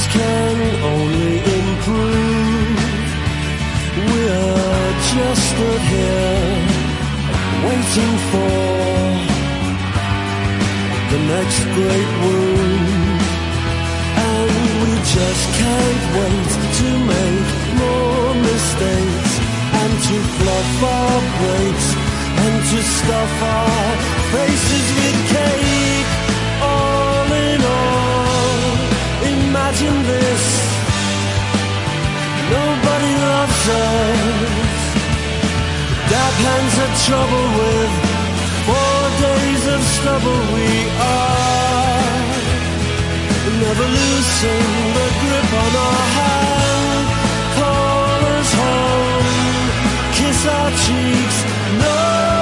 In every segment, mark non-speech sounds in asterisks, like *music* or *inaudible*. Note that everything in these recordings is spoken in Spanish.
Things can only improve. We're just stood here waiting for the next great wound. And we just can't wait to make more mistakes and to fluff our breaks and to stuff our faces with cake. Nobody loves hands had trouble with four days of stubble. We are never loosen the grip on our hand. Call us home, kiss our cheeks. Nobody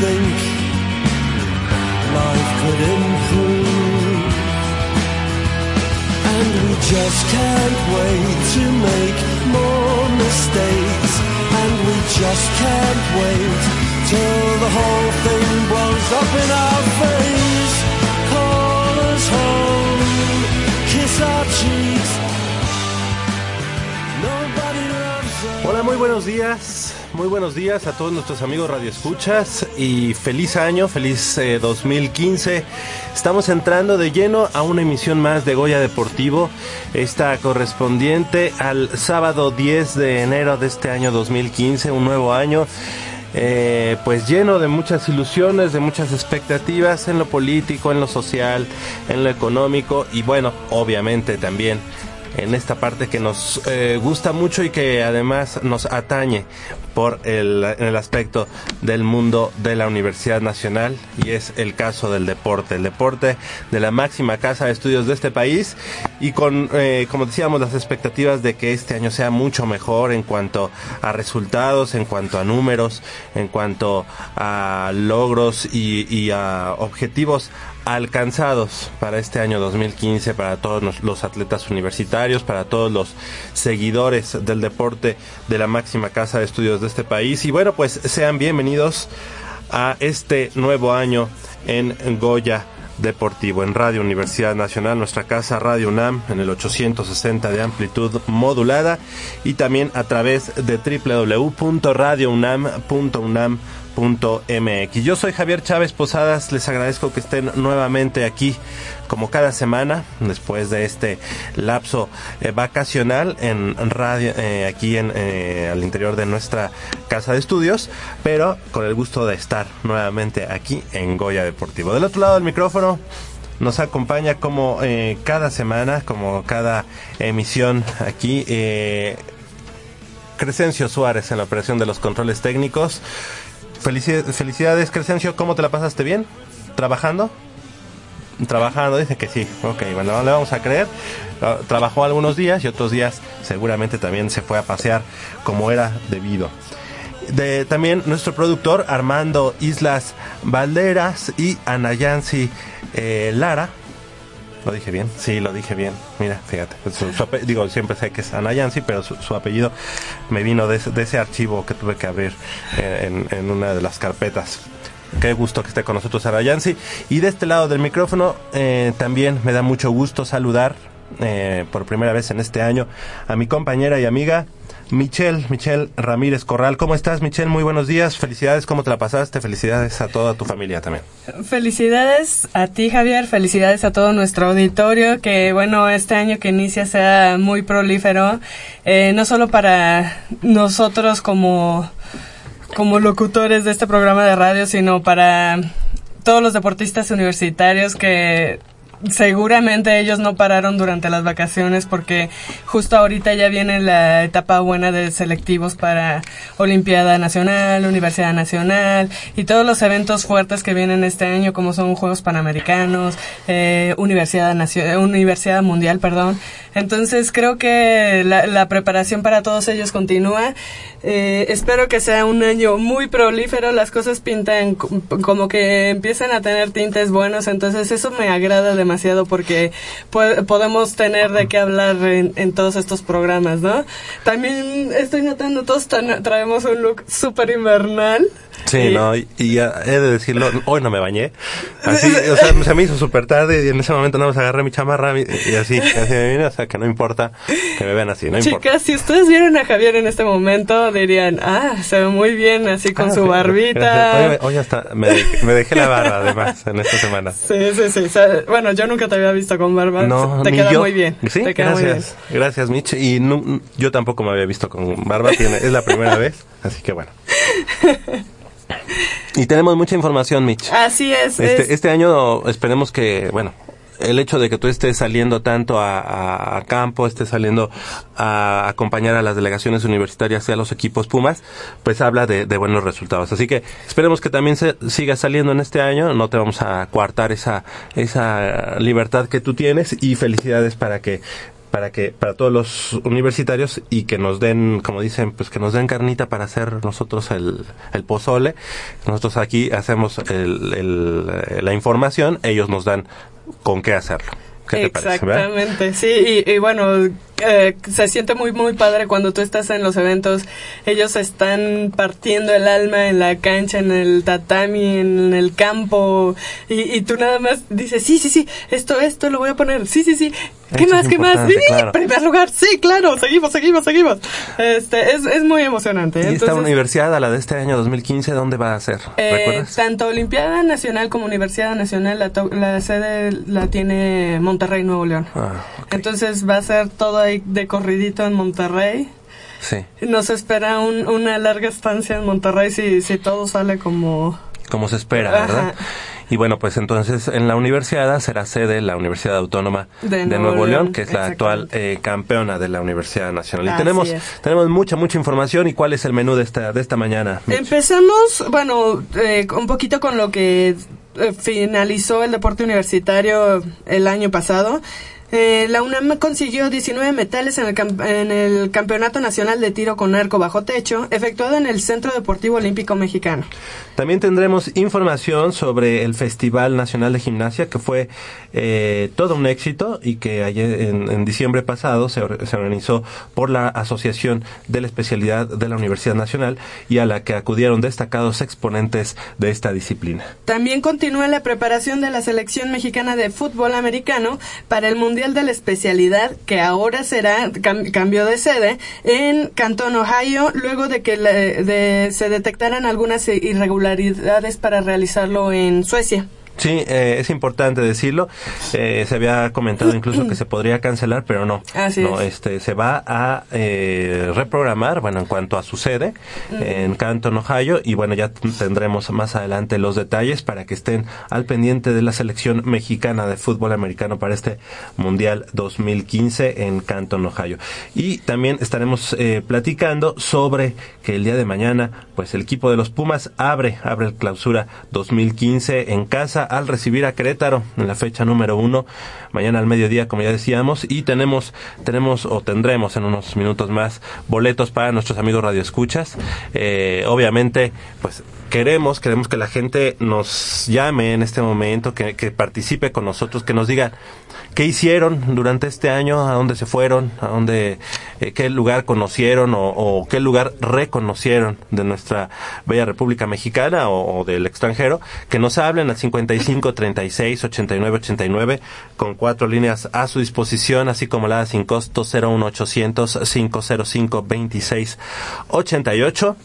think life could improve. And we just can't wait to make more mistakes. And we just can't wait till the whole thing blows up in our face. Call us home, kiss our cheeks. Nobody loves us. Hola, muy buenos días. Muy buenos días a todos nuestros amigos radioescuchas y feliz año, feliz eh, 2015. Estamos entrando de lleno a una emisión más de Goya Deportivo, esta correspondiente al sábado 10 de enero de este año 2015, un nuevo año. eh, pues lleno de muchas ilusiones, de muchas expectativas en lo político, en lo social, en lo económico y bueno, obviamente también en esta parte que nos eh, gusta mucho y que además nos atañe por el, en el aspecto del mundo de la Universidad Nacional y es el caso del deporte, el deporte de la máxima casa de estudios de este país y con, eh, como decíamos, las expectativas de que este año sea mucho mejor en cuanto a resultados, en cuanto a números, en cuanto a logros y, y a objetivos alcanzados para este año 2015 para todos los- atletas universitarios, para todos los seguidores del deporte de la máxima casa de estudios de este país. Y bueno, pues sean bienvenidos a este nuevo año en Goya Deportivo, en Radio Universidad Nacional, nuestra casa Radio UNAM en el 860 de amplitud modulada y también a través de www.radiounam.unam.mx. Yo soy Javier Chávez Posadas, les agradezco que estén nuevamente aquí como cada semana después de este lapso eh, vacacional en radio eh, aquí en eh, al interior de nuestra casa de estudios, pero con el gusto de estar nuevamente aquí en Goya Deportivo. Del otro lado del micrófono nos acompaña como cada semana, como cada emisión aquí Crescencio Suárez en la operación de los controles técnicos. Felici- felicidades, Crescencio. ¿Cómo te la pasaste bien? ¿Trabajando? Trabajando, dice que sí. Ok, bueno, no le vamos a creer. Ah, Trabajó algunos días y otros días seguramente también se fue a pasear como era debido. De, también nuestro productor Armando Islas Valderas y Anayansi eh, Lara Lo dije bien, sí, lo dije bien. Mira, fíjate. Ape- digo, siempre sé que es Anayansi, pero su, apellido me vino de, de ese archivo que tuve que abrir eh, en, en una de las carpetas. Qué gusto que esté con nosotros Anayansi. Y de este lado del micrófono eh, también me da mucho gusto saludar eh, por primera vez en este año a mi compañera y amiga Michelle, Michelle Ramírez Corral. ¿Cómo estás, Michelle? Muy buenos días. Felicidades, ¿cómo te la pasaste? Felicidades a toda tu familia también. Felicidades a ti, Javier. Felicidades a todo nuestro auditorio. Que bueno, este año que inicia sea muy prolífero. eh, no solo para nosotros como, como locutores de este programa de radio, sino para todos los deportistas universitarios que seguramente ellos no pararon durante las vacaciones porque justo ahorita ya viene la etapa buena de selectivos para Olimpiada Nacional, Universidad Nacional y todos los eventos fuertes que vienen este año como son Juegos Panamericanos, eh, Universidad, eh, Universidad Mundial, perdón. Entonces creo que la, la preparación para todos ellos continúa. Eh, espero que sea un año muy prolífero, las cosas pintan co- como que empiezan a tener tintes buenos, entonces eso me agrada demasiado porque po- podemos tener de qué hablar en, todos estos programas, ¿no? También estoy notando, todos tra- traemos un look súper invernal. Sí, Y- no, y, y ya he de decirlo, hoy no me bañé. Así, o sea, se me hizo súper tarde y en ese momento nada más agarré mi chamarra y, y así, así me vine, o sea, que no importa que me vean así, no importa. Chicas, si ustedes vieron a Javier en este momento, dirían, ah, se ve muy bien así con Ah, su sí, barbita. gracias. Hoy, hoy hasta me, dejé- me dejé la barba además en esta semana. Sí, sí, sí. O sea, bueno, yo nunca te había visto con barba. No, te queda yo. muy bien. Sí, te queda muy bien. gracias. Gracias, Mitch. Y nu- yo tampoco me había visto con barba, tiene- es la primera vez, así que bueno. *laughs* Y tenemos mucha información, Mitch. Así es. es- Este, este año esperemos que, bueno, el hecho de que tú estés saliendo tanto a, a- a campo, estés saliendo a acompañar a las delegaciones universitarias y a los equipos Pumas, pues habla de, de buenos resultados. Así que esperemos que también se siga saliendo en este año, no te vamos a coartar esa, esa libertad que tú tienes y felicidades para que para que para todos los universitarios y que nos den como dicen pues que nos den carnita para hacer nosotros el, el pozole nosotros aquí hacemos el, el, eh, la información ellos nos dan con qué hacerlo ¿Qué te? Exactamente, sí, y, y bueno, eh, se siente muy, muy padre cuando tú estás en los eventos. Ellos están partiendo el alma en la cancha, en el tatami, en el campo, y, y tú nada más dices, sí, sí, sí, esto, esto lo voy a poner, sí, sí, sí. ¿Qué más, qué más? Sí, claro. primer lugar, sí, claro, seguimos, seguimos, seguimos. Este, es, es muy emocionante. y esta Entonces, universidad a la de este año 2015 dónde va a ser eh, tanto Olimpiada Nacional como Universidad Nacional, la, sede la tiene Monterrey, Nuevo León. Ah. Entonces va a ser todo ahí de corridito en Monterrey. sí Nos espera un- una larga estancia en Monterrey si, si todo sale como... como se espera, Ajá. ¿verdad? Y bueno, pues entonces en la universidad será sede la Universidad Autónoma de, De Nuevo, León, León, que es la actual eh, campeona de la Universidad Nacional. Y tenemos es. tenemos mucha mucha información y cuál es el menú de esta de esta mañana. Mitch? Empezamos, bueno, eh, un poquito con lo que eh, finalizó el deporte universitario el año pasado. Eh, la UNAM consiguió 19 metales en el, en el Campeonato Nacional de Tiro con Arco Bajo Techo, efectuado en el Centro Deportivo Olímpico Mexicano. También tendremos información sobre el Festival Nacional de Gimnasia, que fue eh, todo un éxito y que ayer, en, en diciembre pasado se, or- se organizó por la Asociación de la Especialidad de la Universidad Nacional y a la que acudieron destacados exponentes de esta disciplina. También continúa la preparación de la selección mexicana de fútbol americano para el Mundial de la Especialidad, que ahora será cam- cambio de sede en Canton, Ohio, luego de que se detectaran algunas irregularidades para realizarlo en Suecia. Sí, eh, es importante decirlo. Eh, se había comentado incluso que se podría cancelar, pero no. Así no, es. este, se va a eh, reprogramar, bueno, en cuanto a su sede en Canton, Ohio, y bueno, ya tendremos más adelante los detalles para que estén al pendiente de la selección mexicana de fútbol americano para este Mundial 2015 en Canton, Ohio. Y también estaremos eh, platicando sobre que el día de mañana, pues el equipo de los Pumas abre, abre el clausura 2015 en casa al recibir a Querétaro en la fecha número uno, mañana al mediodía, como ya decíamos, y tenemos, tenemos o tendremos en unos minutos más boletos para nuestros amigos radioescuchas. Eh, obviamente, pues queremos, queremos que la gente nos llame en este momento, que, que participe con nosotros, que nos diga qué hicieron durante este año, a dónde se fueron, a dónde, eh, qué lugar conocieron o, qué lugar reconocieron de nuestra bella República Mexicana o, o, del extranjero, que nos hablen al 55 36 89 89 con cuatro líneas a su disposición, así como la sin costo 01800 505 26 88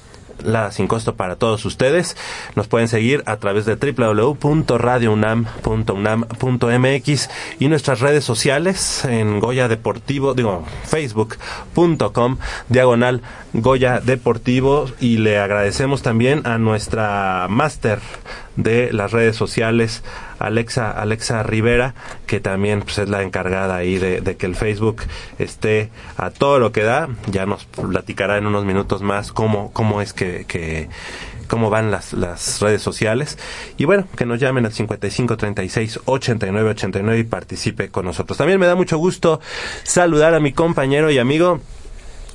la sin costo para todos ustedes. Nos pueden seguir a través de www.radiounam.unam.mx y nuestras redes sociales en Goya Deportivo, digo, facebook.com, diagonal Goya Deportivo y le agradecemos también a nuestra máster de las redes sociales, Alexa, Alexa Rivera, que también pues, es la encargada ahí de, que el Facebook esté a todo lo que da. Ya nos platicará en unos minutos más cómo, cómo es que, que cómo van las, las redes sociales. Y bueno, que nos llamen al 55 36 89 89 y participe con nosotros. También me da mucho gusto saludar a mi compañero y amigo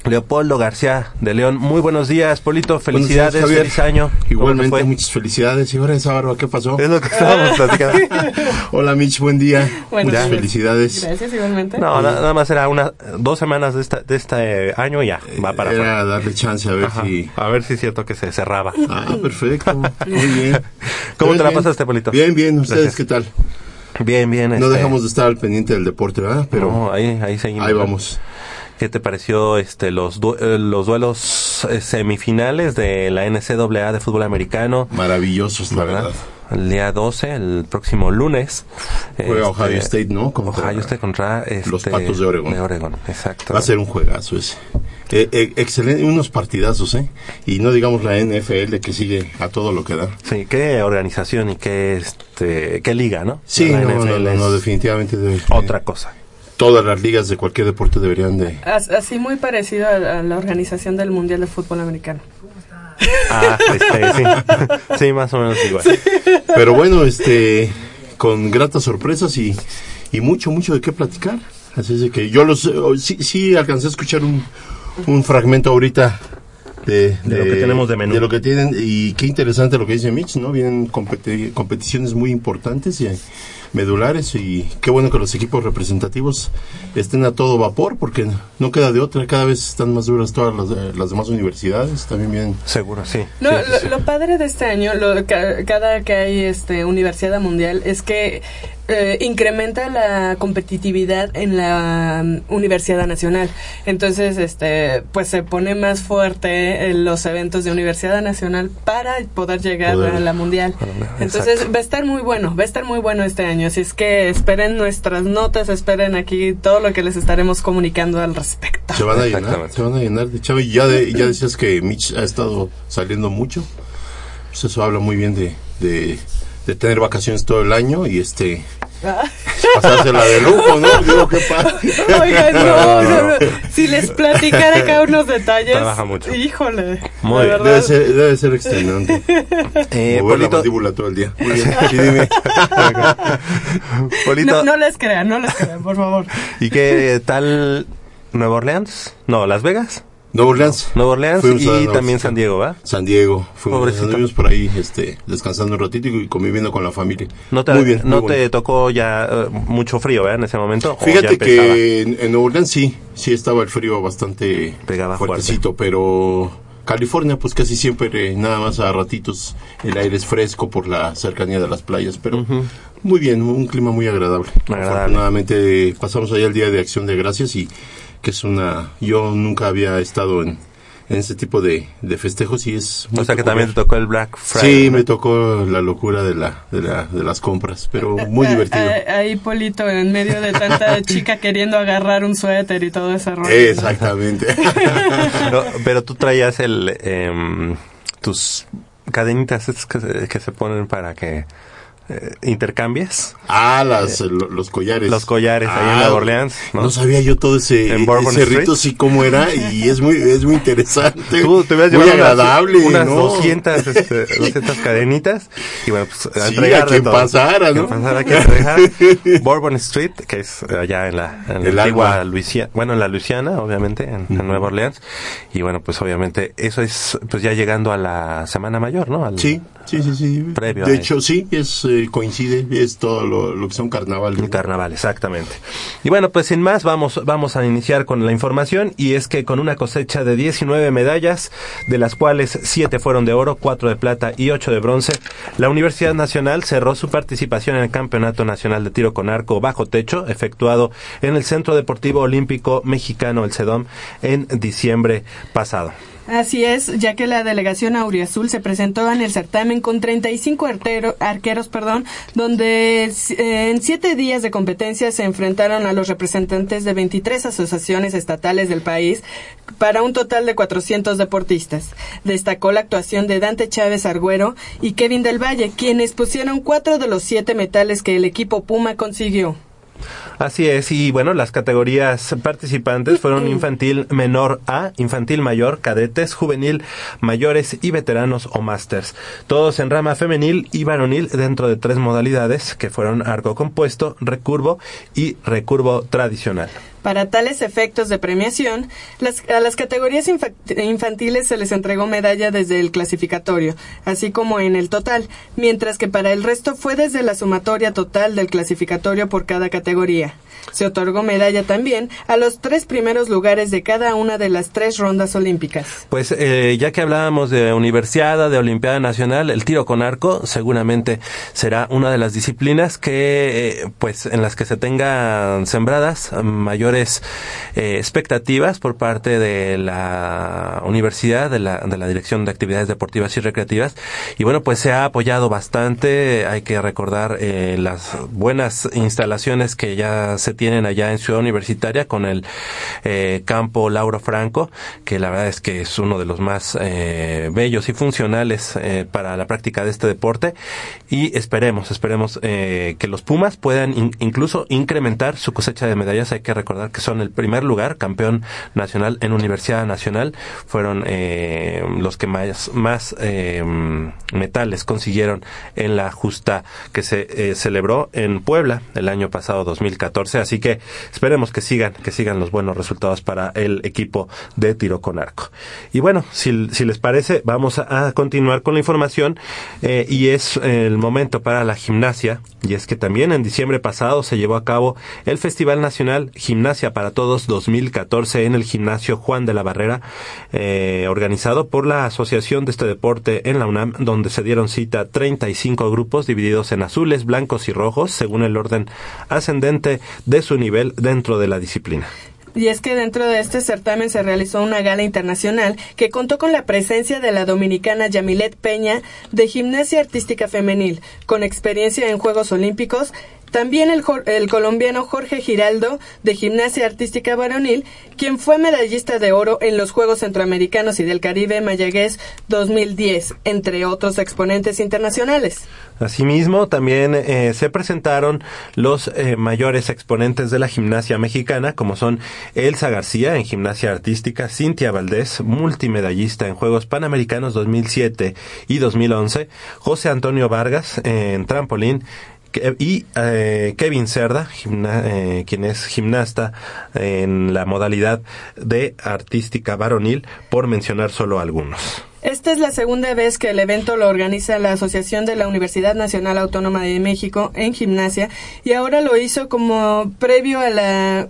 Leopoldo García de León. Muy buenos días, Polito. Felicidades, días, feliz año. Igualmente, muchas felicidades. Y ahora esa barba, ¿qué pasó? Es lo que estábamos platicando. *laughs* Hola, Mitch, buen día. Buenos muchas días. felicidades. Gracias, igualmente. No, na- nada más era una, dos semanas de, esta, de este año y ya, va para Era afuera. darle chance a ver Ajá. si... A ver si es cierto que se cerraba. Ah, perfecto. Muy *laughs* bien. ¿Cómo te la Bien. pasaste, Polito? Bien, bien. ¿Ustedes Gracias. qué tal? Bien, bien. No este, dejamos de estar al pendiente del deporte, ¿verdad? Pero no, ahí, ahí seguimos. ahí vamos. ¿Qué te pareció este los du- eh, los duelos eh, semifinales de la NCAA de fútbol americano? Maravillosos, la ¿verdad? verdad. El día 12, el próximo lunes. Juega Este, Ohio State, ¿no? Contra- Ohio State contra Los este, Patos de Oregón. De Oregón, exacto. Va a ser un juegazo ese. Eh, eh, excelente, unos partidazos, ¿eh? Y no digamos la NFL que sigue a todo lo que da. Sí, qué organización y qué este qué liga, ¿no? Sí, La no, no, NFL no, no, definitivamente. debe- otra cosa. Todas las ligas de cualquier deporte deberían de... As- Así muy parecido a, a la organización del Mundial de Fútbol Americano. Ah, este, sí. Sí, más o menos igual. Pero bueno, este, con gratas sorpresas y, y mucho, mucho de qué platicar. Así es de que yo los, oh, sí, sí alcancé a escuchar un, un fragmento ahorita de, De lo que tenemos de menú. De lo que tienen, y qué interesante lo que dice Mitch, ¿no? Vienen competi- competiciones muy importantes y medulares y qué bueno que los equipos representativos estén a todo vapor porque no queda de otra, cada vez están más duras todas las, eh, las demás universidades, también vienen Seguro, sí. No, Sí, sí, sí. lo, lo padre de este año, lo, ca- cada que hay este Universidad Mundial, es que eh, incrementa la competitividad en la mm, Universidad Nacional. Entonces, este, pues se pone más fuerte en los eventos de Universidad Nacional para poder llegar Poder. a la Mundial. Entonces, Exacto. va a estar muy bueno, va a estar muy bueno este año. Así es que esperen nuestras notas, esperen aquí todo lo que les estaremos comunicando al respecto. Se van a llenar, se van a llenar de chavo. Y ya, de, ya decías que Mitch ha estado saliendo mucho. Pues eso habla muy bien de, de, de tener vacaciones todo el año y este pasársela de lujo, ¿no? Digo, qué padre. *laughs* Oigan, no, no, *laughs* no. Si les platicara acá unos detalles. Trabaja mucho. Híjole. Muy bien. verdad. Debe ser, debe ser extenuante. *laughs* Eh, Mover la Polito, mandíbula todo el día. Muy bien. Y dime. Polito, No, no les crean, no les crean, por favor. ¿y qué tal Nueva Orleans? No, Las Vegas. Nueva Orleans. Nueva Orleans Fuimos y también. San Diego, ¿va? San Diego. Fuimos, anduvimos por ahí este, descansando un ratito y conviviendo con la familia. No te, muy bien. no muy te bueno. tocó ya eh, mucho frío, ¿verdad? En ese momento. ¿O ya Fíjate que en, en Nueva Orleans sí, sí estaba el frío bastante Pegaba fuertecito, pero California pues casi siempre eh, nada más a ratitos el aire es fresco por la cercanía de las playas, pero muy bien, un clima muy agradable. Agradable. Afortunadamente pasamos allá el día de Acción de Gracias y que es una, yo nunca había estado en, en ese tipo de, de festejos y es muy O sea que también te tocó el Black Friday. Sí, ¿no? me tocó la locura de la, de la, de las compras, pero muy *laughs* divertido. ah, Ahí, Polito, en medio de tanta *laughs* chica queriendo agarrar un suéter y todo ese rollo. Exactamente. *laughs* No, pero tú traías el em, tus cadenitas que se, que se ponen para que eh, intercambies. Ah, las, lo- los collares. Los collares ahí en Ah, Nueva Orleans, No, ¿no? sabía yo todo ese, ese rito, sí, cómo era, y es muy, es muy interesante. Tú te muy llevado unas- agradable, unas, ¿no? 200, este, *laughs* 200 cadenitas y bueno, pues a Sí, entregar a quien todo. pasara, ¿no? A quien pasara, a quien entregar. *laughs* Bourbon Street, que es allá en la, en la El antigua. Luisiana, bueno, en la Luisiana, obviamente, en, en Nueva Orleans. Y bueno, pues obviamente eso es pues ya llegando a la Semana Mayor, ¿no? Al- Sí, sí, sí, sí. Previo de hecho, sí, es, eh, coincide, es todo lo, lo que son carnavales. El carnaval, exactamente. Y bueno, pues sin más, vamos, vamos a iniciar con la información y es que con una cosecha de 19 medallas, de las cuales 7 fueron de oro, 4 de plata y 8 de bronce, la Universidad Nacional cerró su participación en el Campeonato Nacional de Tiro con Arco Bajo Techo, efectuado en el Centro Deportivo Olímpico Mexicano, el CEDOM, en diciembre pasado. Así es, ya que la delegación Auriazul se presentó en el certamen con 35 artero- arqueros, perdón, donde eh, en siete días de competencia se enfrentaron a los representantes de 23 asociaciones estatales del país para un total de 400 deportistas. Destacó la actuación de Dante Chávez Argüero y Kevin del Valle, quienes pusieron cuatro de los siete metales que el equipo Puma consiguió. Así es, y bueno, las categorías participantes fueron infantil menor A, infantil mayor, cadetes, juvenil, mayores y veteranos o másters. Todos en rama femenil y varonil dentro de tres modalidades que fueron arco compuesto, recurvo y recurvo tradicional. Para tales efectos de premiación, a las categorías infa- infantiles se les entregó medalla desde el clasificatorio, así como en el total, mientras que para el resto fue desde la sumatoria total del clasificatorio por cada categoría. Se otorgó medalla también a los tres primeros lugares de cada una de las tres rondas olímpicas. Pues eh, ya que hablábamos de universiada, de Olimpiada Nacional, el tiro con arco seguramente será una de las disciplinas que, eh, pues, en las que se tengan sembradas eh, eh, expectativas por parte de la universidad, de la, de la Dirección de Actividades Deportivas y Recreativas. Y bueno, pues se ha apoyado bastante. Hay que recordar eh, las buenas instalaciones que ya se tienen allá en Ciudad Universitaria con el eh, campo Lauro Franco, que la verdad es que es uno de los más eh, bellos y funcionales para la práctica de este deporte. Y esperemos, esperemos que los Pumas puedan in- incluso incrementar su cosecha de medallas. Hay que recordar que son el primer lugar, campeón nacional en Universidad Nacional. Fueron eh, los que más, más eh, metales consiguieron en la justa que se eh, celebró en Puebla el año pasado 2014. Así que esperemos que sigan, que sigan los buenos resultados para el equipo de tiro con arco. Y bueno, si, si les parece, vamos a, a continuar con la información eh, y es el momento para la gimnasia. Y es que también en diciembre pasado se llevó a cabo el Festival Nacional Gimnasia para Todos 2014 en el gimnasio Juan de la Barrera, eh, organizado por la Asociación de este deporte en la UNAM, donde se dieron cita 35 grupos divididos en azules, blancos y rojos, según el orden ascendente de su nivel dentro de la disciplina. Y es que dentro de este certamen se realizó una gala internacional que contó con la presencia de la dominicana Yamilet Peña de gimnasia artística femenil, con experiencia en Juegos Olímpicos, también el, el colombiano Jorge Giraldo de gimnasia artística varonil, quien fue medallista de oro en los Juegos Centroamericanos y del Caribe Mayagüez 2010, entre otros exponentes internacionales. Asimismo, también eh, se presentaron los eh, mayores exponentes de la gimnasia mexicana, como son Elsa García en gimnasia artística, Cintia Valdés, multimedallista en Juegos Panamericanos 2007 y 2011, José Antonio Vargas eh, en trampolín, y eh, Kevin Cerda, gimna- eh, quien es gimnasta en la modalidad de artística varonil, por mencionar solo algunos. Esta es la segunda vez que el evento lo organiza la Asociación de la Universidad Nacional Autónoma de México en gimnasia y ahora lo hizo como previo a la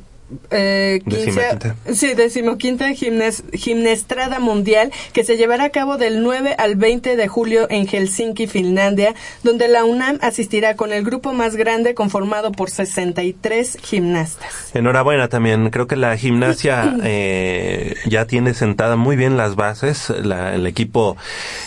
eh, quince- Decimaquinta. sí, decimoquinta gimnas- gimnestrada mundial que se llevará a cabo del 9 al 20 de julio en Helsinki, Finlandia, donde la UNAM asistirá con el grupo más grande conformado por 63 gimnastas. Enhorabuena también. Creo que la gimnasia *clears throat* eh, ya tiene sentada muy bien las bases. La- el equipo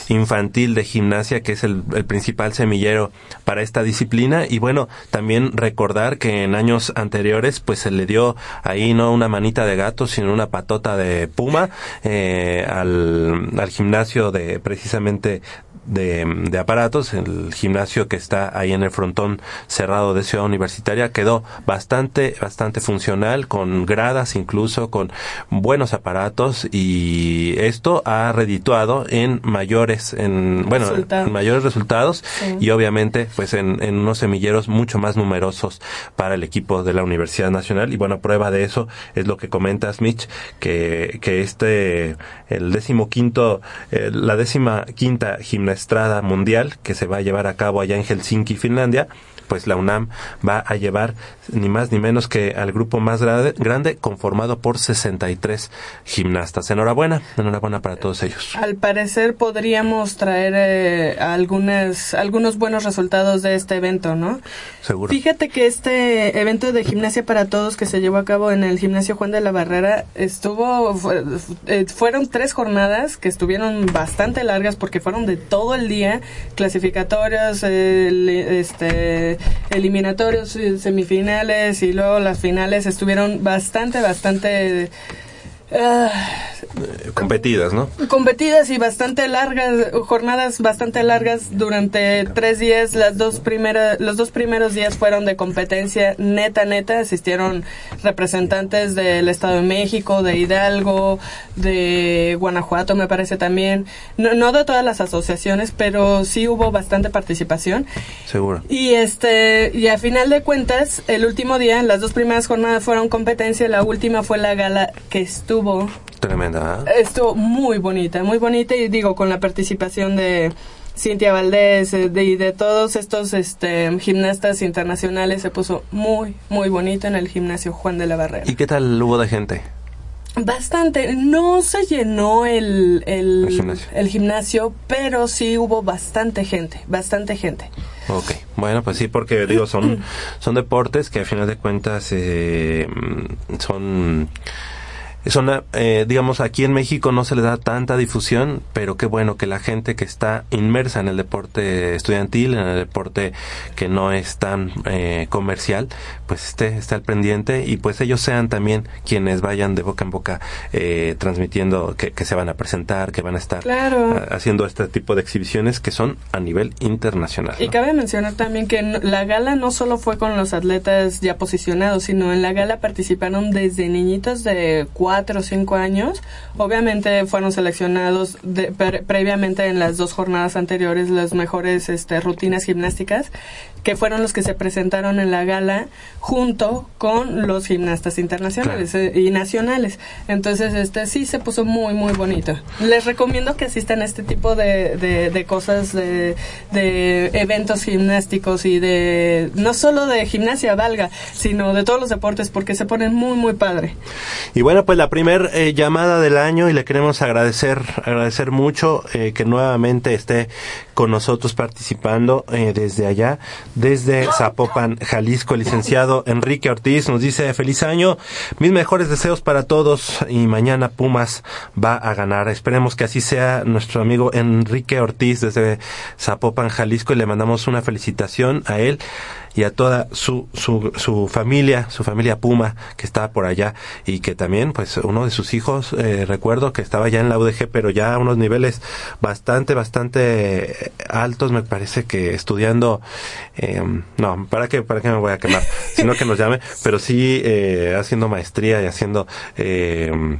infantil de gimnasia, que es el, el principal semillero para esta disciplina. Y bueno, también recordar que en años anteriores, pues se le dio ahí no una manita de gato, sino una patota de puma eh, al, al gimnasio de precisamente de, de aparatos, el gimnasio que está ahí en el frontón cerrado de Ciudad Universitaria quedó bastante, bastante funcional, con gradas incluso, con buenos aparatos y esto ha redituado en mayores, en, bueno, en mayores resultados Sí. y obviamente pues en, en unos semilleros mucho más numerosos para el equipo de la Universidad Nacional y bueno, prueba de eso es lo que comentas Mitch, que, que este, el décimo quinto, eh, la décima quinta gimnastrada mundial que se va a llevar a cabo allá en Helsinki, Finlandia, pues la UNAM va a llevar ni más ni menos que al grupo más grande, grande conformado por 63 gimnastas. Enhorabuena, enhorabuena para todos ellos. Al parecer podríamos traer eh, algunas, algunos buenos resultados de este evento, ¿no? Seguro. Fíjate que este evento de gimnasia para todos que se llevó a cabo en el gimnasio Juan de la Barrera estuvo, fue- eh, fueron tres jornadas que estuvieron bastante largas porque fueron de todo el día, clasificatorios, li- este, eliminatorios, semifinales y luego las finales estuvieron bastante, bastante... ah, competidas, ¿no? competidas y bastante largas, jornadas bastante largas durante tres días. Las dos primeras, los dos primeros días fueron de competencia neta, neta. Asistieron representantes del Estado de México, de Hidalgo, de Guanajuato, me parece también. No, no de todas las asociaciones, pero sí hubo bastante participación. Seguro. Y este, y a final de cuentas, el último día, las dos primeras jornadas fueron competencia, la última fue la gala que estuvo Tremenda. ¿eh? estuvo muy bonita, muy bonita y digo con la participación de Cintia Valdés eh, de, y de todos estos este, gimnastas internacionales se puso muy, muy bonito en el gimnasio Juan de la Barrera. ¿Y qué tal hubo de gente? Bastante, no se llenó el, el, El gimnasio. el gimnasio, pero sí hubo bastante gente, bastante gente. Ok, bueno, pues sí, porque digo, son, son deportes que a final de cuentas eh, mm, son, son eh, digamos, aquí en México no se le da tanta difusión, pero qué bueno que la gente que está inmersa en el deporte estudiantil, en el deporte que no es tan eh, comercial, pues esté, esté al pendiente y pues ellos sean también quienes vayan de boca en boca eh, transmitiendo que, que se van a presentar, que van a estar Claro. ah, haciendo este tipo de exhibiciones que son a nivel internacional. Y cabe mencionar también que la gala no solo fue con los atletas ya posicionados, sino en la gala participaron desde niñitos de 4 o 5 años. Obviamente fueron seleccionados de- pre- previamente en las dos jornadas anteriores las mejores este, rutinas gimnásticas, que fueron los que se presentaron en la gala junto con los gimnastas internacionales eh, y nacionales. Entonces, este sí se puso muy, muy bonito. Les recomiendo que asistan a este tipo de, de, de cosas, de, de eventos gimnásticos y de, no solo de gimnasia, valga, sino de todos los deportes, porque se ponen muy, muy padre. Y bueno, pues la primer eh, llamada del año y le queremos agradecer, agradecer mucho eh, que nuevamente esté con nosotros participando eh, desde allá, desde Zapopan, Jalisco, el licenciado Enrique Ortiz nos dice feliz año, mis mejores deseos para todos y mañana Pumas va a ganar. Esperemos que así sea nuestro amigo Enrique Ortiz desde Zapopan, Jalisco y le mandamos una felicitación a él y a toda su, su, su familia, su familia Puma que está por allá y que también pues uno de sus hijos, eh, recuerdo que estaba ya en la UDG pero ya a unos niveles bastante, bastante altos me parece que estudiando, eh, no, ¿para qué, para qué me voy a quemar? *laughs* Sino que nos llame, pero sí eh, haciendo maestría y haciendo... Eh,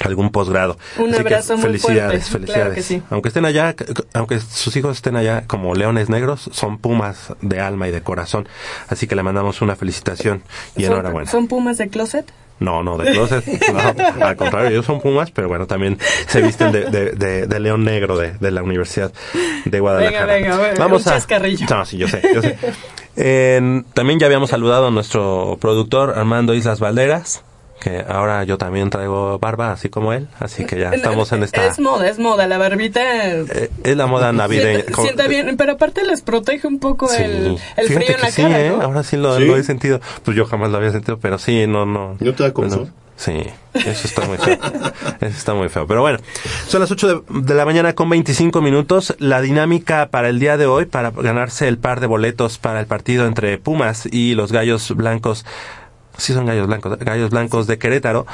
algún posgrado. Un Así que abrazo muy felicidades, fuerte, felicidades. claro que sí. Aunque estén allá, aunque sus hijos estén allá como leones negros, son pumas de alma y de corazón. Así que le mandamos una felicitación y ¿Son- enhorabuena. ¿Son pumas de closet? No, no, de closet. *laughs* No, al contrario, ellos son pumas, pero bueno, también se visten de, de, de- de león negro de, de la Universidad de Guadalajara. Venga, venga, Vamos un a. chascarrillo. No, sí, yo sé, yo sé. *laughs* En- también ya habíamos saludado a nuestro productor Armando Islas Valderas, que ahora yo también traigo barba, así como él, así que ya estamos en esta. Es moda, es moda, la barbita... eh, es la moda navideña. Sienta, sienta bien, pero aparte les protege un poco Sí. el, el frío en la sí, cara, ¿eh? ¿no? Ahora sí lo, ¿Sí? lo he sentido. Pues yo jamás lo había sentido, pero sí, no, no. ¿No te da Bueno, comezón? sí, eso está muy feo. *laughs* eso está muy feo. Pero bueno, son las 8 de, de la mañana con 25 minutos. La dinámica para el día de hoy, para ganarse el par de boletos para el partido entre Pumas y los Gallos Blancos sí son gallos blancos, gallos blancos de Querétaro,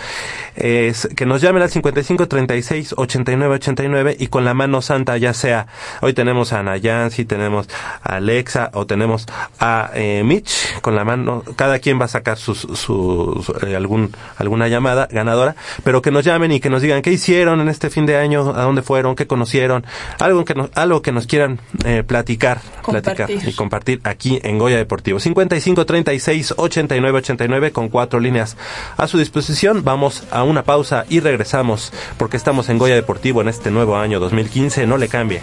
es que nos llamen al 55 36 89 89 y con la mano santa, ya sea, hoy tenemos a Nayansi, tenemos a Alexa o tenemos a eh, Mitch, con la mano, cada quien va a sacar sus, sus eh, algún, alguna llamada ganadora, pero que nos llamen y que nos digan qué hicieron en este fin de año, a dónde fueron, qué conocieron, algo que nos, algo que nos quieran eh, platicar, platicar y compartir aquí en Goya Deportivo. 55 36 89 89 con cuatro líneas a su disposición. Vamos a una pausa y regresamos porque estamos en Goya Deportivo en este nuevo año 2015. No le cambie.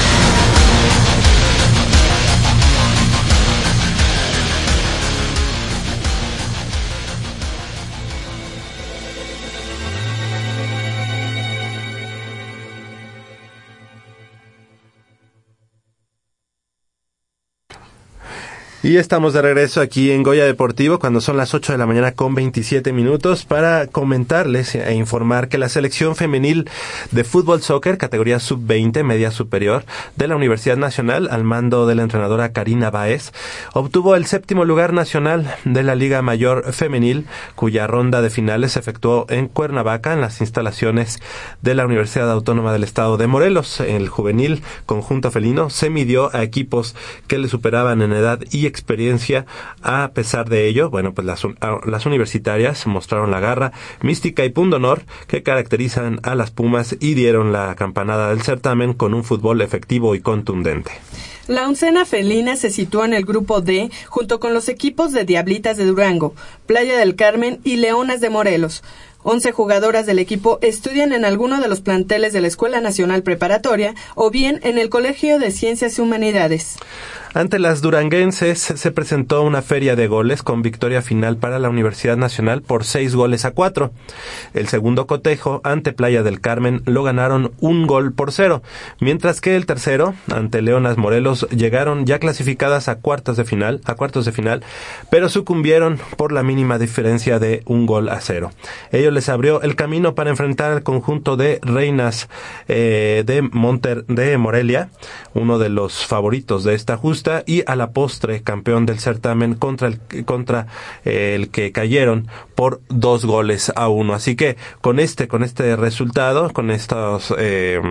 Y estamos de regreso aquí en Goya Deportivo cuando son las 8 de la mañana con 27 minutos para comentarles e informar que la selección femenil de fútbol soccer categoría sub-20 media superior de la Universidad Nacional al mando de la entrenadora Karina Baez obtuvo el séptimo lugar nacional de la Liga Mayor Femenil cuya ronda de finales se efectuó en Cuernavaca en las instalaciones de la Universidad Autónoma del Estado de Morelos. El juvenil conjunto felino se midió a equipos que le superaban en edad y experiencia. A pesar de ello, bueno, pues las, universitarias mostraron la garra, mística y pundonor que caracterizan a las Pumas y dieron la campanada del certamen con un fútbol efectivo y contundente. La oncena felina se sitúa en el grupo D junto con los equipos de Diablitas de Durango, Playa del Carmen y Leonas de Morelos. Once jugadoras del equipo estudian en alguno de los planteles de la Escuela Nacional Preparatoria o bien en el Colegio de Ciencias y Humanidades. Ante las duranguenses se presentó una feria de goles con victoria final para la Universidad Nacional por seis goles a cuatro. El segundo cotejo ante Playa del Carmen lo ganaron un gol por cero, mientras que el tercero ante Leonas Morelos llegaron ya clasificadas a cuartos de final, a cuartos de final, pero sucumbieron por la mínima diferencia de un gol a cero. Les abrió el camino para enfrentar al conjunto de Reinas eh, de Monter de Morelia, uno de los favoritos de esta justa y a la postre campeón del certamen contra el, contra eh, el que cayeron por dos goles a uno. Así que con este, con este resultado, con estos eh,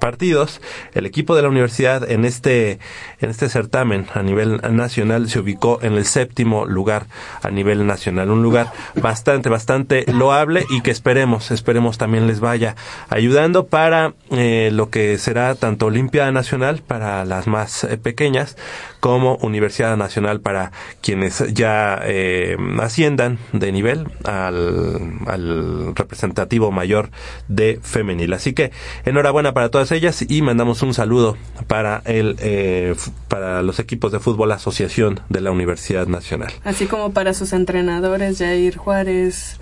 partidos, el equipo de la universidad en este, en este certamen a nivel nacional se ubicó en el séptimo lugar a nivel nacional. Un lugar bastante, bastante loable y que esperemos, esperemos también les vaya ayudando para eh, lo que será tanto Olimpiada Nacional para las más eh, pequeñas como Universidad Nacional para quienes ya eh, asciendan de nivel al, al representativo mayor de femenil. Así que enhorabuena para todas ellas y mandamos un saludo para el eh, para los equipos de fútbol asociación de la Universidad Nacional. Así como para sus entrenadores Jair Juárez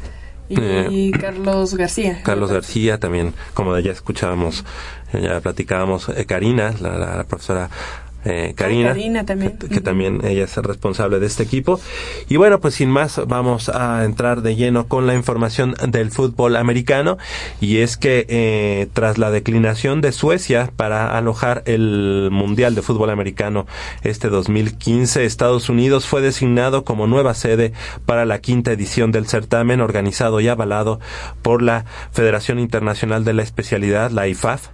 y Eh, Carlos García. Carlos García también, como ya escuchábamos, ya platicábamos, eh, Karina, la, la- la profesora eh, Karina, Karina también. Que, que también ella es responsable de este equipo. Y bueno, pues sin más, vamos a entrar de lleno con la información del fútbol americano. Y es que eh, tras la declinación de Suecia para alojar el Mundial de Fútbol Americano este 2015, Estados Unidos fue designado como nueva sede para la quinta edición del certamen organizado y avalado por la Federación Internacional de la Especialidad, la IFAF,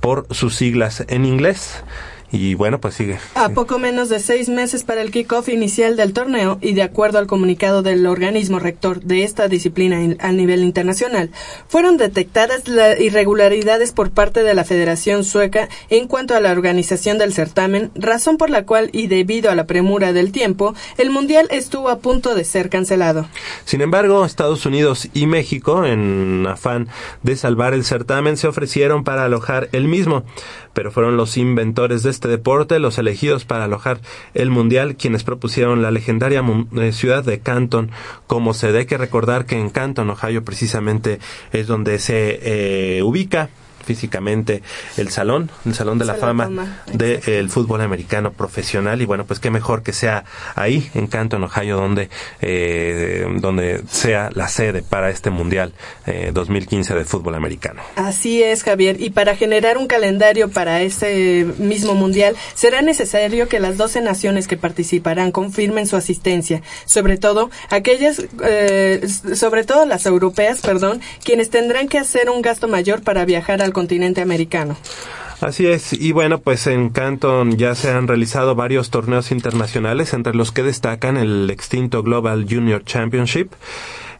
por sus siglas en inglés. Y bueno, pues sigue. A poco menos de seis meses para el kickoff inicial del torneo y de acuerdo al comunicado del organismo rector de esta disciplina in- a nivel internacional, fueron detectadas las irregularidades por parte de la Federación Sueca en cuanto a la organización del certamen, razón por la cual y debido a la premura del tiempo, el Mundial estuvo a punto de ser cancelado. Sin embargo, Estados Unidos y México, en afán de salvar el certamen, se ofrecieron para alojar el mismo, pero fueron los inventores de este deporte los elegidos para alojar el Mundial quienes propusieron la legendaria eh, ciudad de Canton como sede. Hay que recordar que en Canton, Ohio, precisamente es donde se eh, ubica físicamente el salón, el salón de la Salón fama del fútbol americano profesional y bueno pues qué mejor que sea ahí en Canton, Ohio donde eh, donde sea la sede para este mundial eh, 2015 de fútbol americano. Así es, Javier. Y para generar un calendario para ese mismo mundial, será necesario que las 12 naciones que participarán confirmen su asistencia, sobre todo aquellas, eh, sobre todo las europeas, perdón, quienes tendrán que hacer un gasto mayor para viajar al continente americano. Así es, y bueno, pues en Canton ya se han realizado varios torneos internacionales, entre los que destacan el extinto Global Junior Championship,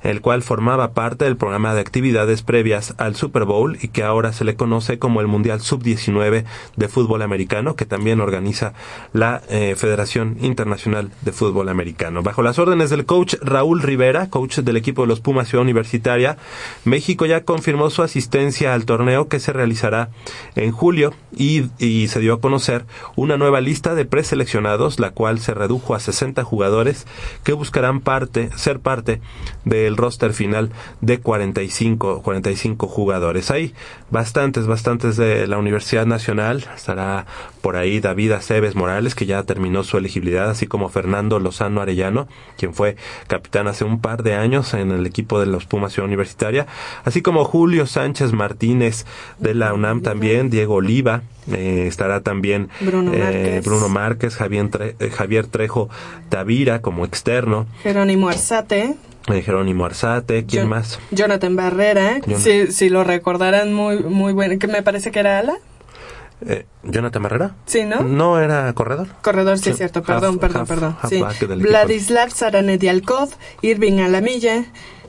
el cual formaba parte del programa de actividades previas al Super Bowl y que ahora se le conoce como el Mundial Sub-19 de Fútbol Americano, que también organiza la eh, Federación Internacional de Fútbol Americano. Bajo las órdenes del coach Raúl Rivera, coach del equipo de los Pumas Ciudad Universitaria, México ya confirmó su asistencia al torneo que se realizará en julio y, y se dio a conocer una nueva lista de preseleccionados, la cual se redujo a 60 jugadores que buscarán parte, ser parte del roster final de 45, 45 jugadores. Hay bastantes, bastantes de la Universidad Nacional. Estará por ahí David Aceves Morales, que ya terminó su elegibilidad, así como Fernando Lozano Arellano, quien fue capitán hace un par de años en el equipo de los Pumas Ciudad Universitaria, así como Julio Sánchez Martínez de la UNAM también, Diego Oliva, eh, estará también Bruno eh, Márquez. Bruno Márquez, Javier, Tre- eh, Javier Trejo Tavira como externo, Jerónimo Arzate, Jerónimo Arzate, ¿quién más? Jonathan Barrera, si, si lo recordarán muy, muy bueno, que me parece que era ala. Eh, ¿Jonathan Barrera? Sí, ¿no? No era corredor. Corredor, sí, Sí, es cierto, half- perdón, perdón, half- perdón. sí. halfback del equipo. Vladislav Saranedialkov, Irving Alamilla,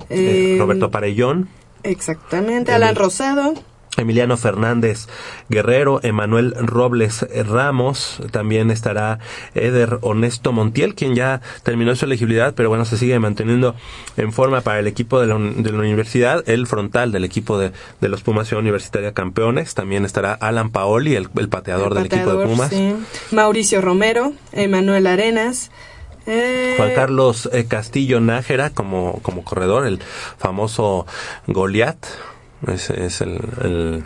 Eh, eh, Roberto Parellón, Exactamente, Alan Rosado, Emiliano Fernández Guerrero, Emanuel Robles Ramos, también estará Eder Honesto Montiel, quien ya terminó su elegibilidad, pero bueno, se sigue manteniendo en forma para el equipo de la, de la universidad, el frontal del equipo de, de los Pumas Ciudad Universitaria Campeones, también estará Alan Paoli, el, el pateador del equipo de Pumas. sí. Mauricio Romero, Emanuel Arenas, eh, Juan Carlos eh, Castillo Nájera como, como corredor, el famoso Goliat, ese es el, el,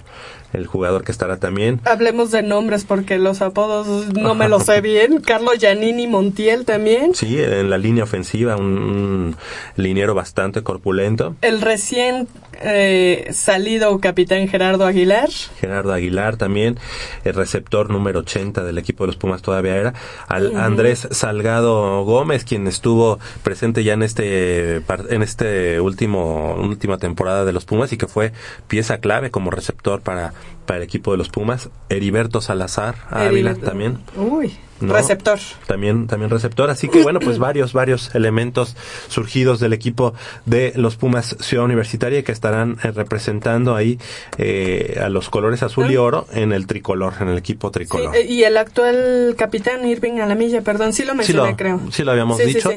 el jugador que estará también. Hablemos de nombres porque los apodos no me los sé *laughs* bien. Carlos Giannini Montiel también. Sí, en la línea ofensiva, un, un liniero bastante corpulento. El recién eh, salido capitán Gerardo Aguilar. Gerardo Aguilar también, el receptor número 80 del equipo de los Pumas todavía era. Al Andrés Salgado Gómez, quien estuvo presente ya en este en este último última temporada de los Pumas y que fue pieza clave como receptor para, para el equipo de los Pumas. Heriberto Salazar Ávila Heriberto. también. Uy, ¿no? receptor. También, también receptor. Así que bueno, pues *clears throat* varios, varios elementos surgidos del equipo de los Pumas Ciudad Universitaria que estarán eh, representando ahí eh, a los colores azul y oro en el tricolor, en el equipo tricolor. eh, y el actual capitán Irving Alamilla, perdón, sí lo Sí mencioné, lo, creo. sí lo habíamos Sí, dicho,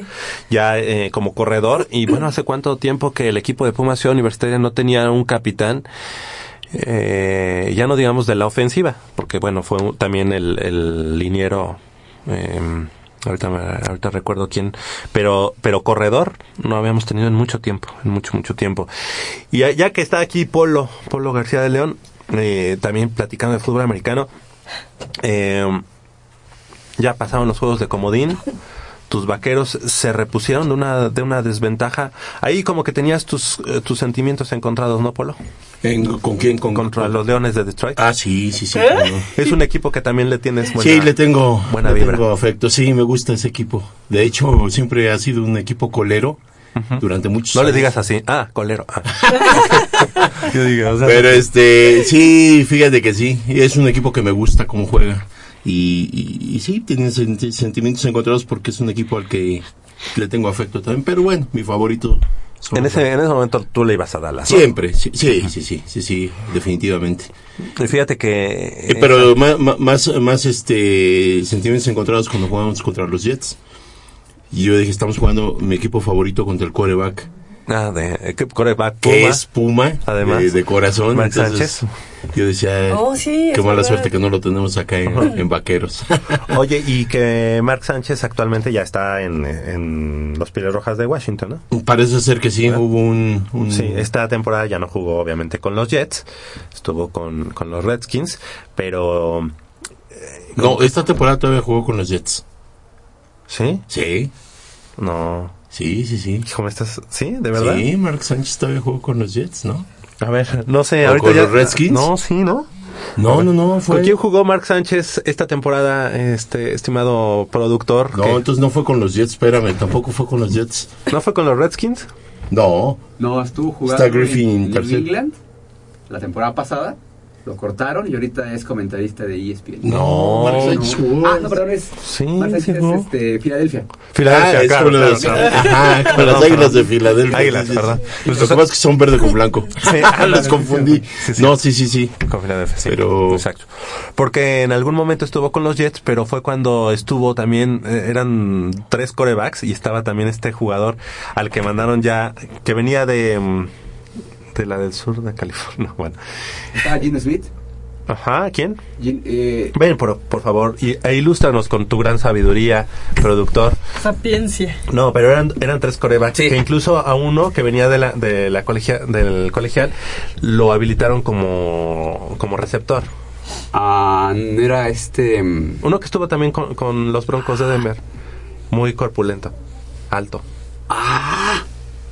ya eh, como corredor. Y bueno, ¿hace cuánto tiempo que el equipo de Pumas Ciudad Universitaria no tenía un capitán? Eh, ya no digamos de la ofensiva, porque bueno, fue también el, el liniero, eh, ahorita, ahorita recuerdo quién, pero, pero corredor no habíamos tenido en mucho tiempo, en mucho, mucho tiempo. Y ya, que está aquí Polo, Polo García de León, eh, también platicando de fútbol americano, eh, ya pasaron los juegos de comodín. Tus vaqueros se repusieron de una, de una desventaja. Ahí como que tenías tus, eh, tus sentimientos encontrados, ¿no, Polo? En- ¿Con quién? Con, Contra con- los Leones de Detroit. Ah, sí, sí, sí. no. Es un equipo que también le tienes buena, sí, le tengo, buena le vibra. tengo afecto. Sí, me gusta ese equipo. De hecho, siempre ha sido un equipo colero durante muchos No le años. digas así. Ah, colero. Ah. *laughs* Yo digo, o sea, Pero este, sí, fíjate que sí, es un equipo que me gusta cómo juega. Y, y, y sí, tiene senti- sentimientos encontrados porque es un equipo al que le tengo afecto también. Pero bueno, mi favorito. en, ese, en ese momento tú le ibas a Dallas. ¿no? Siempre, sí, sí, sí, sí, sí, sí, definitivamente. Y fíjate que... Eh, pero ma- más, más, este, sentimientos encontrados cuando jugamos contra los Jets. Y yo dije, estamos jugando mi equipo favorito contra el quarterback, Ah, de... ¿qué coreback? que Puma. es Puma, Además. de, de corazón. Max Entonces, yo decía, Oh, sí, qué mala verdad. suerte que no lo tenemos acá en, en Vaqueros. *laughs* Oye, y que Mark Sánchez actualmente ya está en, en los Pieles Rojas de Washington, ¿no? Parece ser que sí, hubo un... un- Sí, esta temporada ya no jugó obviamente con los Jets, estuvo con, con los Redskins, pero... No, esta temporada todavía jugó con los Jets. ¿Sí? Sí, No. sí, sí, sí. ¿me estás...? ¿Sí? ¿De verdad? Sí, Mark Sánchez todavía jugó con los Jets, ¿no? A ver, no sé, ¿O ahorita con ya... los Redskins? No, sí, ¿no? No, no, no, fue... ¿Con quién jugó Mark Sánchez esta temporada, este estimado productor? No, entonces no fue con los Jets, espérame, tampoco fue con los Jets. ¿No fue con los Redskins? No, No, estuvo jugando Está Griffin en New tercero. England la temporada pasada. Lo cortaron y ahorita es comentarista de ESPN. no, jugó. Ah, no, perdón, es. Sí, sí es este, Filadelfia. Ah, es con los, ajá, con las águilas de Filadelfia. Águilas, sí. Lo que pasa es que son verde con blanco. Sí. Los *laughs* confundí. Sí, sí. No, sí, sí, sí. Con Filadelfia, sí. Pero- Exacto. Porque en algún momento estuvo con los Jets, pero fue cuando estuvo también, eh, eran tres corebacks y estaba también este jugador al que mandaron ya, que venía de, de la del sur de California. *laughs* Bueno. Está Gene Smith. Ajá, ¿quién? Gene- eh, Ven, por, por favor, y, e ilústranos con tu gran sabiduría, productor. Sapiencia. No, pero eran, eran tres corebacks, Sí. que incluso a uno que venía de la, de la colegia, del colegial, lo habilitaron como, como receptor. ah, era este. mm, Uno que estuvo también con, con los Broncos de Denver. Muy corpulento. Alto. Ah,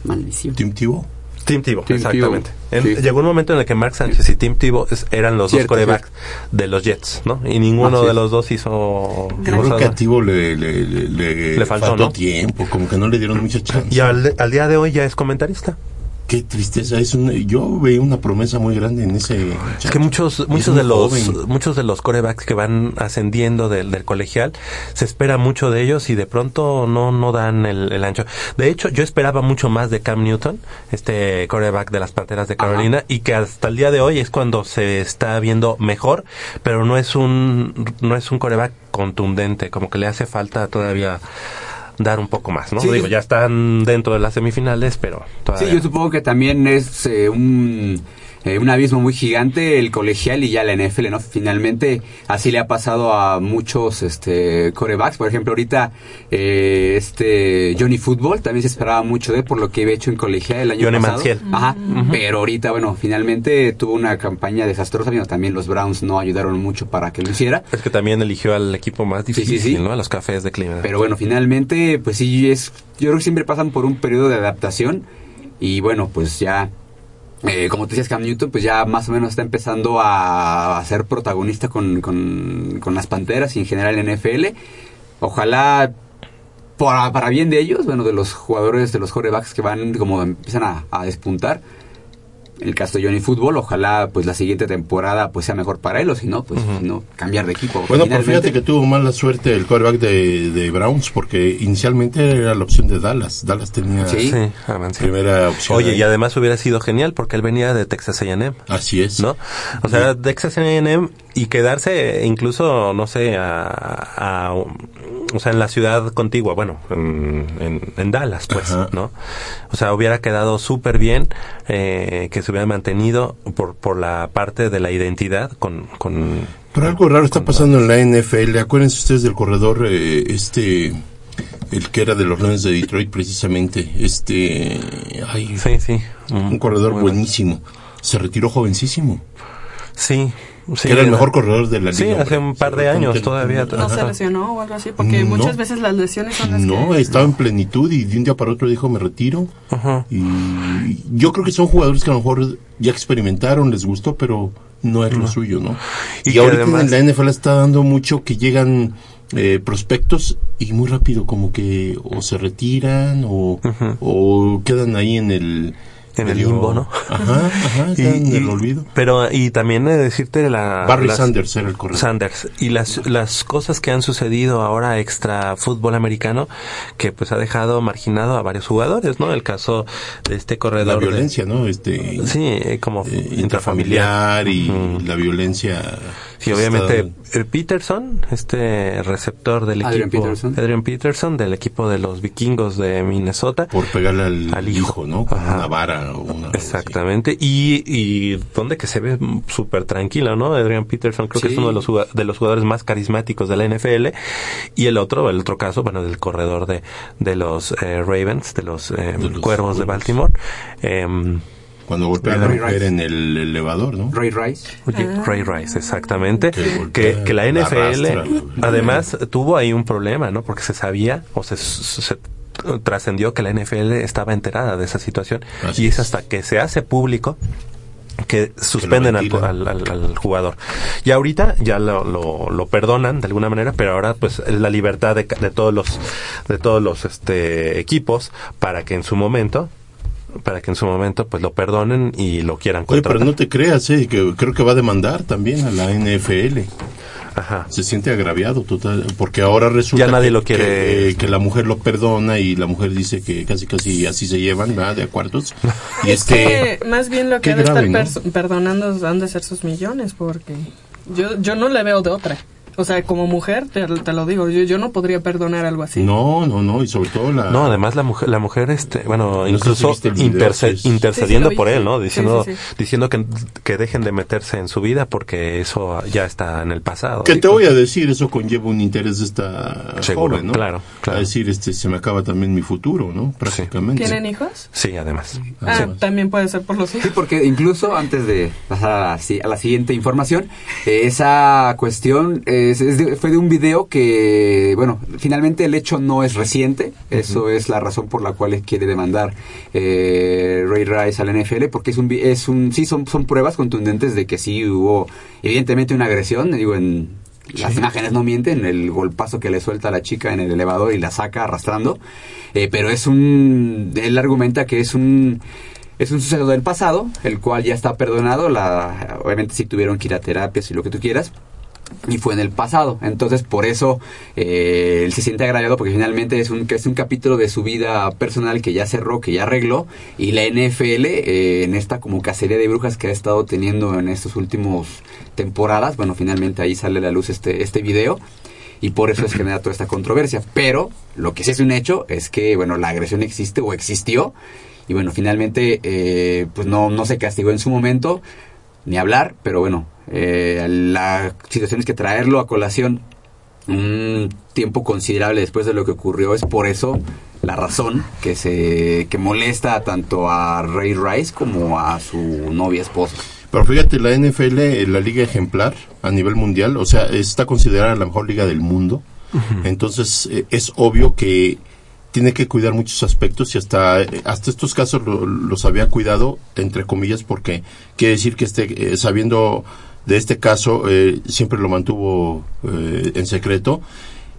maldición. Tim Tebow. Tim Tebow, Tim exactamente. Tebow, En- sí. Llegó un momento en el que Mark Sánchez y Tim Tebow es- eran los Cierto, dos corebacks de los Jets, ¿no? Y ninguno de los dos hizo... Creo que a. Tibo le, le, le, le faltó, ¿no? tiempo, como que no le dieron mucha chance. Y al, al día de hoy ya es comentarista. Qué tristeza, es un, yo veía una promesa muy grande en ese Es que muchos, muchos de los, joven. muchos de los corebacks que van ascendiendo del, del colegial, se espera mucho de ellos y de pronto no, no dan el, el ancho. De hecho, yo esperaba mucho más de Cam Newton, este coreback de las Panteras de Carolina, y que hasta el día de hoy es cuando se está viendo mejor, pero no es un, no es un coreback contundente, como que le hace falta todavía dar un poco más, ¿no? Sí. Digo, ya están dentro de las semifinales, pero todavía. Sí, yo supongo que también es eh, un, eh, un abismo muy gigante el colegial y ya la NFL, ¿no? Finalmente, así le ha pasado a muchos este, corebacks. Por ejemplo, ahorita eh, este Johnny Football también se esperaba mucho de él por lo que había hecho en colegial el año Johnny pasado. Manziel. Ajá. Pero ahorita, bueno, finalmente tuvo una campaña desastrosa. Bueno, también los Browns no ayudaron mucho para que lo hiciera. Es que también eligió al equipo más sí, difícil, sí. ¿no? A los cafés de Cleveland. Pero bueno, finalmente, pues sí, es, yo creo que siempre pasan por un periodo de adaptación y bueno, pues ya, eh, como te decías, Cam Newton, pues ya más o menos está empezando a, ser protagonista con, con, las Panteras y en general en NFL. Ojalá para, para bien de ellos, bueno, de los jugadores, de los quarterbacks que van como empiezan a despuntar. En el caso de Johnny Football, ojalá pues la siguiente temporada pues sea mejor para él o si no, pues si no cambiar de equipo. Bueno, pero Finalmente- fíjate que tuvo mala suerte el quarterback de, de Browns porque inicialmente era la opción de Dallas. Dallas tenía Sí. Primera opción. Oye, ahí. y además hubiera sido genial porque él venía de Texas A&M, Así es. ¿no? O sea, Texas A&M y quedarse incluso, no sé, a, a- o sea, en la ciudad contigua, bueno, en, en- en Dallas, pues, Ajá. ¿no? O sea, hubiera quedado súper bien eh, que se hubiera mantenido por, por la parte de la identidad con... con Pero algo raro está pasando en la NFL. Acuérdense ustedes del corredor, eh, este, el que era de los Lions de Detroit precisamente. Este, ay, Sí, sí. un corredor Muy bueno. buenísimo. Se retiró jovencísimo. Sí, sí. que era el mejor corredor de la liga. Sí, hace un par de años todavía. ¿No se lesionó o algo así? Porque No. muchas veces las lesiones son las No, que... estaba en plenitud y de un día para otro dijo me retiro. Ajá. Y yo creo que son jugadores que a lo mejor ya experimentaron, les gustó, pero no es lo suyo, ¿no? Y ahorita además- en la NFL está dando mucho que llegan eh, prospectos y muy rápido como que o se retiran o, o quedan ahí en el... En el limbo, ¿no? Ajá, ajá, *laughs* Y- en el olvido. Pero, y también he de decirte la... Barry las- Sanders era el corredor. Sanders. Y las, las cosas que han sucedido ahora extra fútbol americano, que pues ha dejado marginado a varios jugadores, ¿no? El caso de este corredor. La de- violencia, ¿no? Este, sí, eh, como eh, intrafamiliar. y la violencia. Sí, obviamente Peterson, este receptor del Adrian equipo Peterson. Adrian Peterson del equipo de los vikingos de Minnesota. por pegarle al, Al hijo. hijo, ¿no? Con Ajá. una vara o una. Exactamente. Y, y donde que se ve súper tranquilo, ¿no? Adrian Peterson creo que es uno de los, de los jugadores más carismáticos de la NFL. Y el otro, el otro caso, bueno, del corredor de, de los eh, Ravens, de los, eh, De los Cuervos de. Baltimore. Em, Cuando golpea a la Ray mujer Rice. en el elevador, ¿no? Ray Rice. Oye, Ray Rice, exactamente. Que Que, golpea, que la NFL, arrastra. además, tuvo ahí un problema, ¿no? Porque se sabía, o se, se trascendió que la NFL estaba enterada de esa situación. Así y es es. hasta que se hace público que suspenden al, ventilan. al, al- al jugador. Y ahorita ya lo, lo, lo perdonan de alguna manera, pero ahora pues es la libertad de, ca- de todos los de todos los este equipos para que en su momento para que en su momento pues lo perdonen y lo quieran Oye, pero contratar. no te creas, eh, que creo que va a demandar también a la NFL. Ajá. Se siente agraviado total, porque ahora resulta Ya nadie que, lo quiere. que, que la mujer lo perdona y la mujer dice que casi casi así se llevan, ¿verdad? De acuerdos. Y Es este que más bien lo que qué ha de grave, estar ¿no? perdonando han de ser sus millones, porque yo, yo no le veo de otra. O sea, como mujer, te, te lo digo, yo, yo no podría perdonar algo así. No, no, no, y sobre todo la... No, además la mujer, la mujer, este, bueno, No incluso si interce- sí es- intercediendo Sí, sí, por él, sí. ¿no? Sí, Diciendo, sí, sí. diciendo que, que dejen de meterse en su vida porque eso ya está en el pasado. ¿Qué te voy a decir? Eso conlleva un interés de esta Seguro, joven, ¿no? claro, claro. A decir, este, se me acaba también mi futuro, ¿no? Prácticamente. ¿Tienen hijos? Sí, además. Ah, Sí. también puede ser por los Sí, hijos. porque incluso antes de pasar a la, si- a la siguiente información, eh, esa cuestión es- es de- fue de un video que, bueno, finalmente el hecho no es reciente, eso es la razón por la cual quiere demandar eh, Ray Rice al NFL, porque es un, es un sí, son, son pruebas contundentes de que sí hubo evidentemente una agresión, digo, en... Las imágenes no mienten, el golpazo que le suelta a la chica en el elevador y la saca arrastrando, eh, pero es un, él argumenta que es un, es un suceso del pasado, el cual ya está perdonado. La, obviamente si tuvieron que ir a terapias y lo que tú quieras. Y fue en el pasado. Entonces, por eso eh, él se siente agraviado porque finalmente es un, es un capítulo de su vida personal que ya cerró, que ya arregló. Y la NFL, eh, en esta como cacería de brujas que ha estado teniendo en estos últimos temporadas, bueno, finalmente ahí sale a la luz este, este video y por eso es que genera toda esta controversia. Pero lo que sí es un hecho es que, bueno, la agresión existe o existió y bueno, finalmente eh, pues no, no se castigó en su momento ni hablar, pero bueno, eh, la situación es que traerlo a colación un tiempo considerable después de lo que ocurrió es por eso la razón que se que molesta tanto a Ray Rice como a su novia esposa. Pero fíjate, la NFL, eh, la liga ejemplar a nivel mundial, o sea, está considerada la mejor liga del mundo. Entonces, eh, es obvio que tiene que cuidar muchos aspectos y hasta, eh, hasta estos casos lo- los había cuidado, entre comillas, porque quiere decir que este, eh, sabiendo de este caso, eh, siempre lo mantuvo eh, en secreto.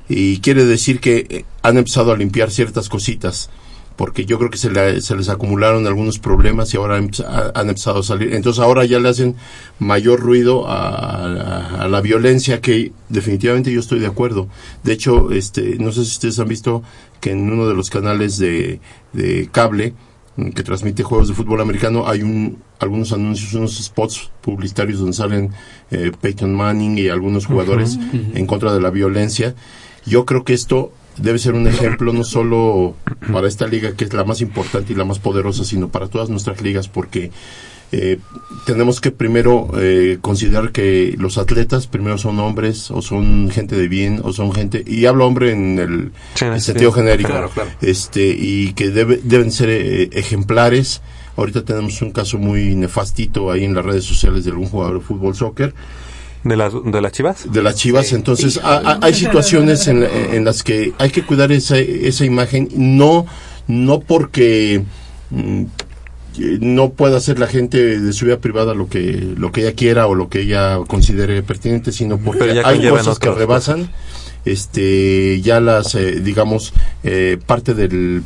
Y quiere decir que eh, han empezado a limpiar ciertas cositas porque yo creo que se, le- se les acumularon algunos problemas y ahora han empezado a salir. Entonces ahora ya le hacen mayor ruido a, a- a la violencia que definitivamente yo estoy de acuerdo. De hecho, este, no sé si ustedes han visto que en uno de los canales de, de cable mm, que transmite juegos de fútbol americano hay un, algunos anuncios, unos spots publicitarios donde salen eh, Peyton Manning y algunos jugadores en contra de la violencia. Yo creo que esto debe ser un ejemplo no solo para esta liga que es la más importante y la más poderosa, sino para todas nuestras ligas, porque eh, tenemos que primero eh, considerar que los atletas primero son hombres o son gente de bien o son gente y hablo hombre en el, Sí, el sí. sentido genérico Claro, claro. este y que debe- deben ser eh, ejemplares Ahorita tenemos un caso muy nefastito ahí en las redes sociales de algún jugador de fútbol soccer ¿De las, de las chivas? de las chivas. Entonces, a- a- hay situaciones en, en las que hay que cuidar esa, esa imagen, no, no porque mm, no pueda hacer la gente de su vida privada lo que, lo que ella quiera o lo que ella considere pertinente, sino porque hay cosas que otras rebasan este ya las eh, digamos eh, parte del,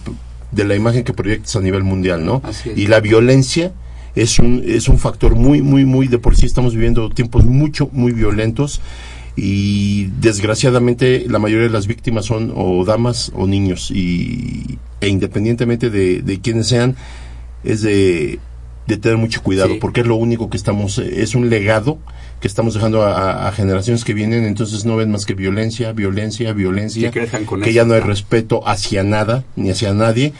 de la imagen que proyectas a nivel mundial no Así es. y la violencia es un es un factor muy muy muy de por sí estamos viviendo tiempos mucho muy violentos y desgraciadamente la mayoría de las víctimas son o damas o niños y e independientemente de, de quiénes sean es de, de tener mucho cuidado Sí. porque es lo único que estamos es un legado que estamos dejando a, generaciones que vienen entonces no ven más que violencia violencia violencia Que con que eso. ya no hay respeto hacia nada ni hacia nadie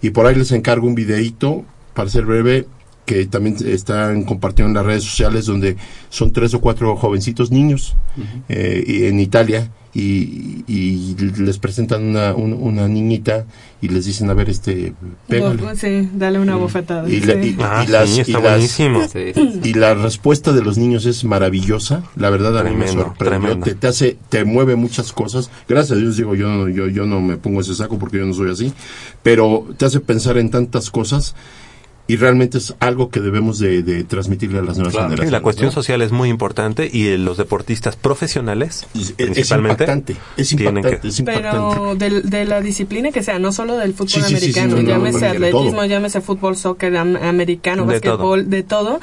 y por ahí les encargo un videíto para ser breve que también están compartiendo en las redes sociales donde son tres o cuatro jovencitos niños eh, en Italia y, y les presentan una, un- una niñita y les dicen a ver este pégale Bo- Sí, dale una bofetada. y, la- sí. y- Ah, y las, sí, y está las- buenísimo. Sí, sí, sí. y la respuesta de los niños es maravillosa. La verdad a mí me Tremendo, sorprendió. tremendo. Te, te hace, te mueve muchas cosas. Gracias a Dios digo yo, no- yo, yo no me pongo ese saco porque yo no soy así. Pero te hace pensar en tantas cosas y realmente es algo que debemos de, de transmitirle a las nuevas Claro. Sí, generaciones. la cuestión ¿no? social es muy importante y eh, los deportistas profesionales, es, es principalmente, impactante. Es tienen impactante. que- es impactante. Pero de, de la disciplina que sea, no solo del fútbol Sí, sí, sí, sí, americano, no, no, llámese no, no, de atletismo, todo. llámese fútbol, soccer, am- americano, De básquetbol, de todo.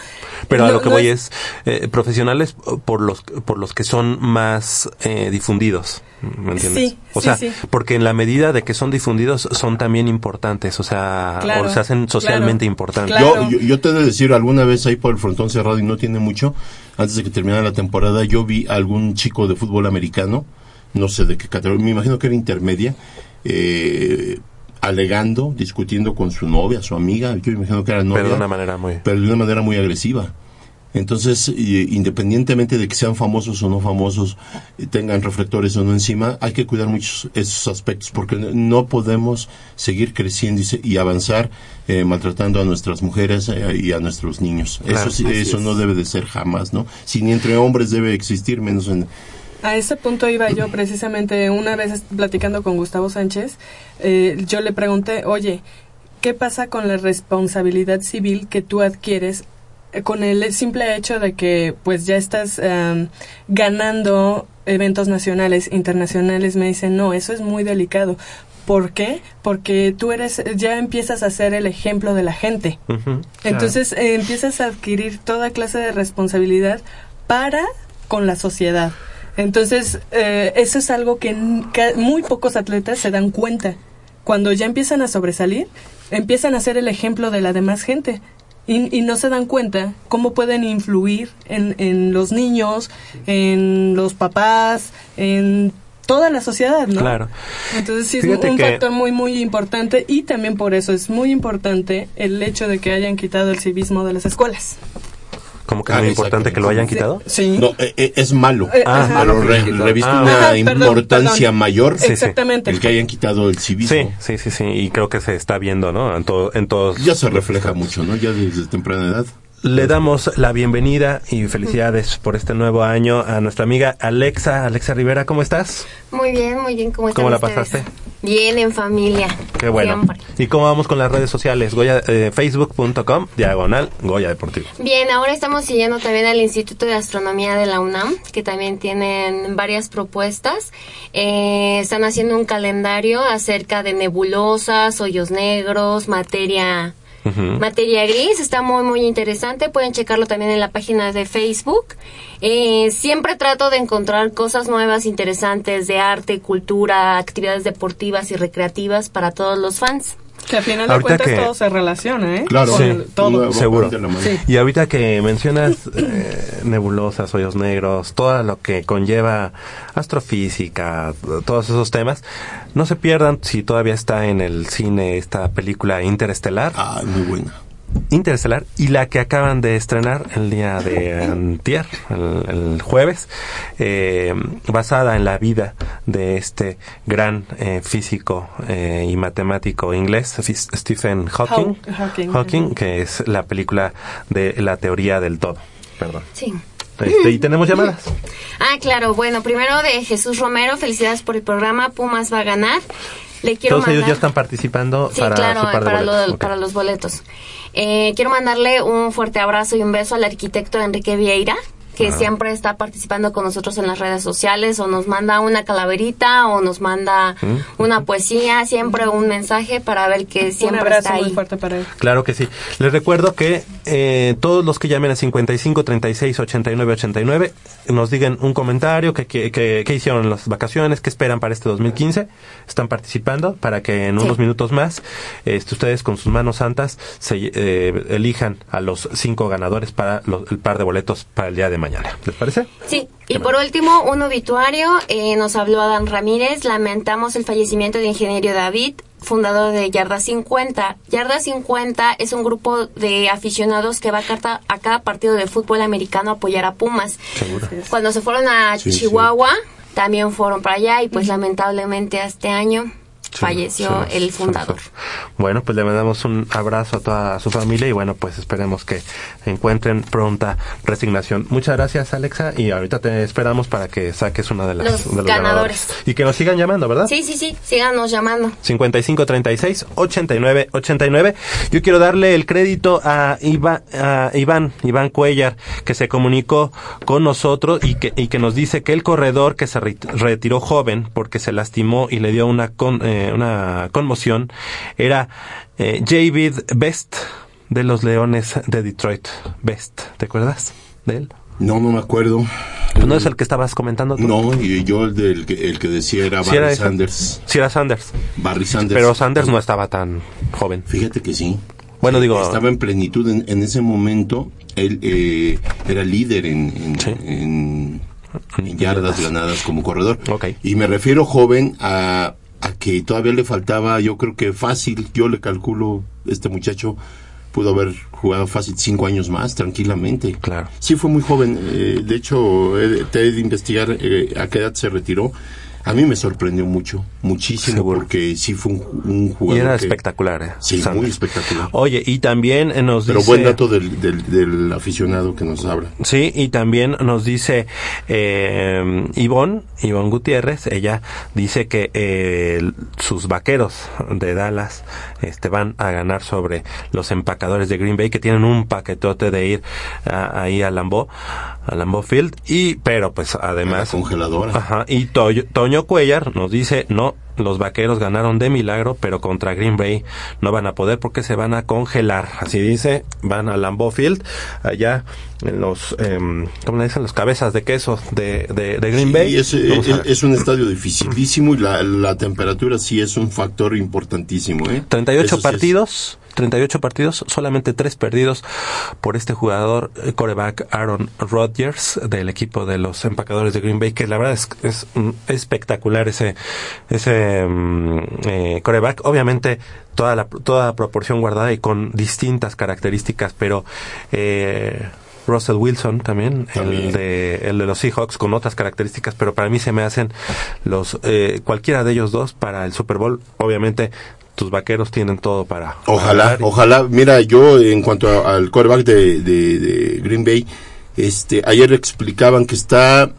Pero a lo que voy es eh, profesionales por los por los que son más eh, difundidos, ¿me entiendes? Sí, o sí, sea, sí. porque en la medida de que son difundidos son también importantes, o sea, Claro, o se hacen socialmente claro, importantes. Claro. Yo, yo, yo te he de decir, alguna vez ahí por el frontón cerrado y no tiene mucho, antes de que terminara la temporada, yo vi a algún chico de fútbol americano, no sé de qué categoría, me imagino que era intermedia, eh, alegando, discutiendo con su novia, su amiga, yo me imagino que era novia, pero de una manera muy pero de una manera muy agresiva. Entonces, y- independientemente de que sean famosos o no famosos, eh, tengan reflectores o no encima, hay que cuidar muchos esos aspectos porque no- podemos seguir creciendo y, se- y avanzar eh, maltratando a nuestras mujeres eh, y a nuestros niños. Claro, eso eso es. no debe de ser jamás, ¿no? Si ni entre hombres debe existir, menos en... A ese punto iba yo precisamente una vez platicando con Gustavo Sánchez, eh, yo le pregunté, oye, ¿qué pasa con la responsabilidad civil que tú adquieres eh, con el simple hecho de que pues ya estás em, ganando eventos nacionales, internacionales? Me dicen, no, eso es muy delicado. ¿Por qué? Porque tú eres, ya empiezas a ser el ejemplo de la gente. Entonces eh, empiezas a adquirir toda clase de responsabilidad para con la sociedad. Entonces, eh, eso es algo que muy pocos atletas se dan cuenta. Cuando ya empiezan a sobresalir, empiezan a ser el ejemplo de la demás gente. Y, y no se dan cuenta cómo pueden influir en, en los niños, en los papás, en toda la sociedad, ¿no? Claro. Entonces sí es Fíjate un que- factor muy muy importante y también por eso es muy importante el hecho de que hayan quitado el civismo de las escuelas. Como que Ah, es muy importante que lo hayan quitado. Sí. No, eh, eh, es malo, Eh, Ah, ajá. pero re- reviste Ah, una Ajá, importancia perdón. mayor Sí. Exactamente. el que hayan quitado el civismo. Sí, sí, sí, sí, y creo que se está viendo, ¿no? En, todo, en todos. Ya se refleja mucho, ¿no? Ya desde temprana edad. Le damos la bienvenida y felicidades por este nuevo año a nuestra amiga Alexa. Alexa Rivera, ¿cómo estás? Muy bien, muy bien. ¿Cómo están ¿Cómo la ustedes? pasaste? Bien, en familia. Qué bueno. Siempre. ¿Y cómo vamos con las redes sociales? Goya, eh, Facebook.com, diagonal, Goya Deportivo. Bien, ahora estamos siguiendo también al Instituto de Astronomía de la UNAM, que también tienen varias propuestas. Eh, están haciendo un calendario acerca de nebulosas, hoyos negros, materia Materia gris está muy muy interesante, pueden checarlo también en la página de Facebook. Eh, siempre trato de encontrar cosas nuevas, interesantes de arte, cultura, actividades deportivas y recreativas para todos los fans. Que al final de Ahorita cuentas que- todo se relaciona, ¿eh? Claro, Sí. el- todo. Seguro. Sí. Y ahorita que mencionas eh, nebulosas, hoyos negros, todo lo que conlleva astrofísica, todos esos temas, no se pierdan si todavía está en el cine esta película Interestelar. Ah, muy buena. Interestelar y la que acaban de estrenar el día de antier, el, el jueves, eh, basada en la vida de este gran eh, físico eh, y matemático inglés, Stephen Hawking, Haw- Hawking. Hawking, que es la película de la teoría del todo. Perdón. Sí. Este, y tenemos llamadas. *laughs* Ah, claro. Bueno, primero de Jesús Romero, felicidades por el programa. Pumas va a ganar. Le quiero Todos mandar... ellos ya están participando Sí, para claro, su par de para, boletos. lo- para los boletos. Eh, quiero mandarle un fuerte abrazo y un beso al arquitecto Enrique Vieira, que Ah. siempre está participando con nosotros en las redes sociales, o nos manda una calaverita, o nos manda Mm. una poesía, siempre un mensaje para ver que Un siempre abrazo está muy fuerte para él. Claro que sí. Les recuerdo que eh, todos los que llamen a 55 36 89 89 nos digan un comentario, que, que, que- qué hicieron en las vacaciones, qué esperan para este 2015. Están participando para que en Sí. unos minutos más este, ustedes con sus manos santas se, eh, elijan a los cinco ganadores para los- el par de boletos para el día de mañana. ¿Les parece? Sí, y por último, un obituario. eh, nos habló Adán Ramírez. Lamentamos el fallecimiento de Ingeniero David, fundador de Yarda 50. Yarda 50 es un grupo de aficionados que va a, carta- a cada partido de fútbol americano a apoyar a Pumas. Seguro. Cuando se fueron a Sí, sí. Chihuahua, también fueron para allá y pues lamentablemente este año falleció Sí, el fundador. Bueno, pues le mandamos un abrazo a toda su familia y bueno, pues esperemos que encuentren pronta resignación. Muchas gracias, Alexa, y ahorita te esperamos para que saques una de las Los de los ganadores. Y que nos sigan llamando, ¿verdad? Sí, sí, sí, síganos llamando. 55 36 89 89. Yo quiero darle el crédito a, Iva- a Iván, Iván Cuellar, que se comunicó con nosotros y que, y que nos dice que el corredor que se re- retiró joven porque se lastimó y le dio una, con- eh, una conmoción era eh, David Best de los Leones de Detroit. Best, ¿te acuerdas de él? No, no me acuerdo. ¿No es el que estabas comentando tú? No, y yo el, del que, el que decía era Sí Barry era. Sanders. Sí era Sanders. Barry Sanders. Pero Sanders no estaba tan joven. Fíjate que sí. Bueno, digo... Estaba en plenitud en, en ese momento. Él eh, era líder en, en, Sí. en- en yardas ganadas como corredor. Ok. Y me refiero joven a, a que todavía le faltaba, yo creo que fácil, yo le calculo, este muchacho pudo haber jugado fácil cinco años más, tranquilamente. Claro. Sí, fue muy joven. eh, de hecho, he, te he de investigar eh, a qué edad se retiró. A mí me sorprendió mucho, muchísimo, porque sí fue un, un Y jugador. era que- espectacular, ¿eh? Sí, muy espectacular. Oye, y también nos Pero dice... buen dato del, del, del aficionado que nos habla. Sí, y también nos dice eh, Ivonne, Ivonne Gutiérrez, ella dice que eh, sus vaqueros de Dallas este, van a ganar sobre los empacadores de Green Bay, que tienen un paquetote de ir a- ahí a Lambeau, a Lambeau Field, y, pero pues además... La congeladora. Ajá, y Toyo- Toño Cuellar nos dice, no, los vaqueros ganaron de milagro, pero contra Green Bay no van a poder porque se van a congelar. Así dice, van a Lambeau Field, allá en los, em, ¿cómo le dicen? Los cabezas de queso de, de, de Green Bay. Es, Vamos a es- un estadio dificilísimo y la, la temperatura sí es un factor importantísimo. ¿eh? 38 Eso sí partidos, 38 partidos, solamente 3 perdidos por este jugador eh, coreback Aaron Rodgers del equipo de los empacadores de Green Bay, que la verdad es, es mm, espectacular ese ese mm, eh, coreback. Obviamente toda la toda proporción guardada y con distintas características, pero eh, Russell Wilson también, También. el de el de los Seahawks con otras características, pero para mí se me hacen los eh, cualquiera de ellos dos para el Super Bowl. Obviamente tus vaqueros tienen todo para Ojalá, y- ojalá. Mira, yo en cuanto a- al quarterback de, de- de Green Bay, este, ayer explicaban que está,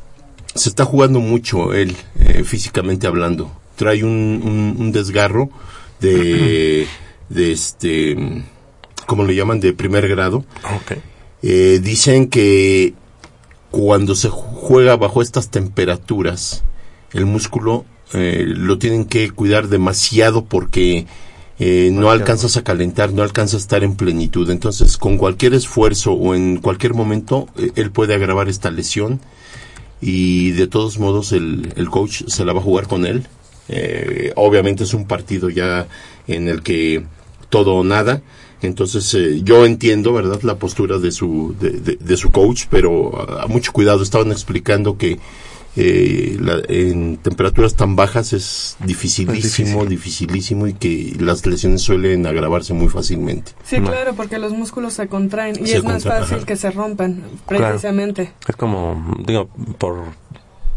se está jugando mucho él, eh, físicamente hablando. Trae un, un- un desgarro de, de este, ¿cómo le llaman? De primer grado. Ok. Eh, dicen que cuando se juega bajo estas temperaturas, el músculo eh, lo tienen que cuidar demasiado porque eh, no alcanzas a calentar, no alcanzas a estar en plenitud. Entonces, con cualquier esfuerzo o en cualquier momento, eh, él puede agravar esta lesión y de todos modos el, el coach se la va a jugar con él. Eh, obviamente es un partido ya en el que todo o nada. Entonces eh, yo entiendo, ¿verdad?, la postura de su, de, de- de su coach, pero a, mucho cuidado. Estaban explicando que eh, la- en temperaturas tan bajas es dificilísimo, Es dificilísimo y que las lesiones suelen agravarse muy fácilmente. Sí, No. claro, porque los músculos se contraen y Se es más fácil ajá. que se rompan, Claro. precisamente. Es como, digo, por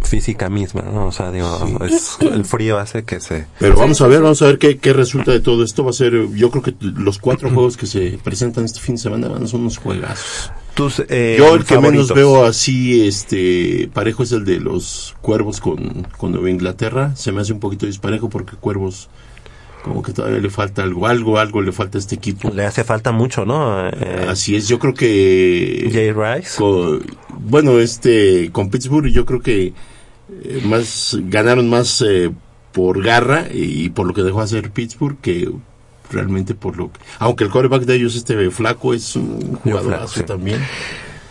física misma, ¿no? O sea, digo, es- el frío hace que se... Pero vamos a ver, vamos a ver qué, qué resulta de todo esto. Va a ser, yo creo que los cuatro juegos que se presentan este fin de semana van a ser unos juegazos. Tus, eh, Yo el que menos veo así, este, parejo es el de los Cuervos con, con Nueva Inglaterra. Se me hace un poquito disparejo porque Cuervos como que todavía le falta algo, algo, algo le falta a este equipo. Le hace falta mucho, ¿no? Eh, Así es, yo creo que Jay Rice. bueno, este con Pittsburgh yo creo que eh, más ganaron más eh, por garra y por lo que dejó hacer Pittsburgh que realmente por lo que, aunque el quarterback de ellos este flaco es un jugadorazo sí. también.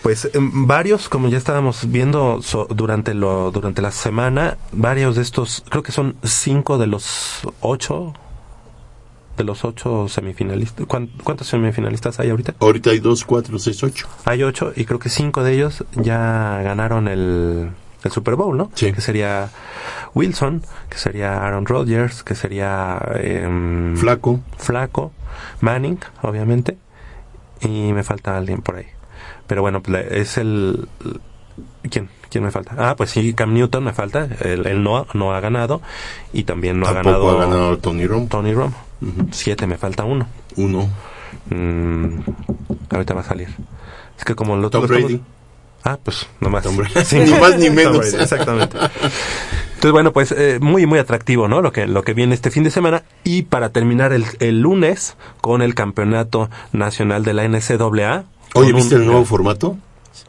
Pues em, varios, como ya estábamos viendo so- durante lo durante la semana, varios de estos, creo que son cinco de los ocho, de los ocho semifinalistas. ¿Cuán- ¿Cuántos semifinalistas hay ahorita? Ahorita hay dos, cuatro, seis, ocho. Hay ocho y creo que cinco de ellos ya ganaron el, el Super Bowl, ¿no? Sí. Que sería Wilson, que sería Aaron Rodgers, que sería em, Flaco. Flaco, Manning, obviamente, y me falta alguien por ahí. Pero bueno, pues, es el... ¿Quién? ¿Quién me falta? Ah, pues sí, Cam Newton me falta. Él, él no, ha- no ha ganado. Y también no ha Tampoco ganado, ha ganado Tony Romo. Tony Romo. Siete, me falta uno. Uno. Mm, ahorita va a salir. Es que como lo Tom lo estamos- Brady. Ah, pues *laughs* *laughs* nomás. Sí, Ni más ni menos. Exactamente. Entonces, bueno, pues eh, muy, muy atractivo, ¿no? Lo que, lo que viene este fin de semana. Y para terminar el, el lunes con el campeonato nacional de la NCAA. Oye, ¿viste un- el nuevo formato?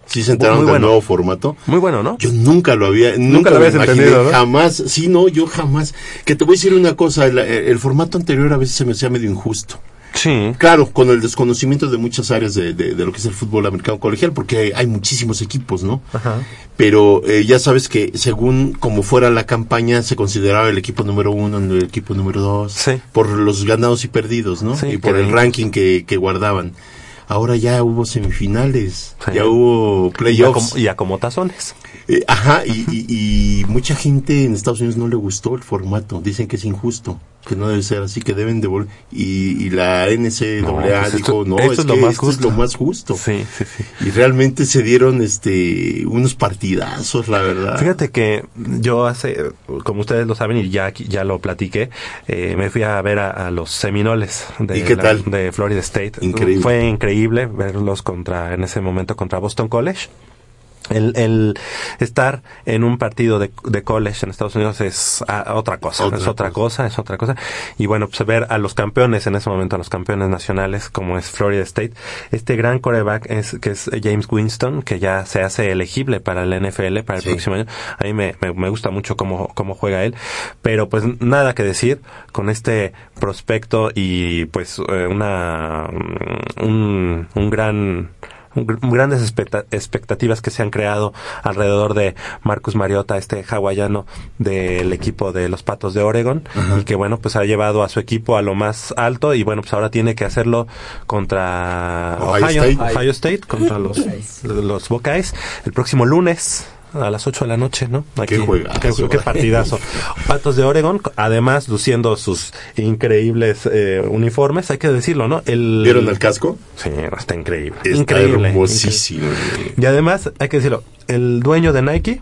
¿Sí se enteraron Muy del bueno. nuevo formato? Muy bueno, ¿no? Yo nunca lo había, nunca, lo lo habías imaginé, entendido, ¿no? jamás, sí, no, yo jamás. Que te voy a decir una cosa, el, el formato anterior a veces se me hacía medio injusto. Sí. Claro, con el desconocimiento de muchas áreas de, de- de lo que es el fútbol americano colegial, porque hay, muchísimos equipos, ¿no? Ajá. Pero eh, ya sabes que según como fuera la campaña, se consideraba el equipo número uno, el equipo número dos, Sí. por los ganados y perdidos, ¿no? Sí, y por el ranking que, que guardaban. Ahora ya hubo semifinales, Sí. ya hubo playoffs. como, y a como tazones. Eh, ajá, y, y- y mucha gente en Estados Unidos no le gustó el formato. Dicen que es injusto, que no debe ser así, que deben devolver. Y, y la NCAA No, pues esto- dijo, no, esto es, es lo que más esto es justo". lo más justo. Sí, sí, sí. Y realmente se dieron este unos partidazos, la verdad. Fíjate que yo hace, como ustedes lo saben y ya ya lo platiqué, eh, me fui a ver a, a los Seminoles de, ¿Y qué la- tal? de Florida State. Increíble. Fue increíble verlos contra, en ese momento contra Boston College. El, el estar en un partido de, de college en Estados Unidos es ah, otra cosa, Otra es otra cosa. cosa. es otra cosa. Y bueno, pues ver a los campeones en ese momento, a los campeones nacionales, como es Florida State, este gran coreback es, que es James Winston, que ya se hace elegible para el NFL para el Sí. próximo año. A mí me, me, me gusta mucho cómo, cómo juega él, pero pues nada que decir con este prospecto y pues eh, una, un, un gran, grandes expecta- expectativas que se han creado alrededor de Marcus Mariota, este hawaiano del equipo de los Patos de Oregon, y que bueno, pues ha llevado a su equipo a lo más alto y bueno, pues ahora tiene que hacerlo contra Ohio Ohio, State. Ohio State, contra los, los Buckeyes, el próximo lunes a las 8 de la noche, ¿no? Qué juegazo, qué, qué partidazo. Patos de Oregon, además luciendo sus increíbles eh, uniformes, hay que decirlo, ¿no? El, ¿Vieron el casco? Sí, está increíble. Está increíble. hermosísimo. increíble. Y además, hay que decirlo, el dueño de Nike,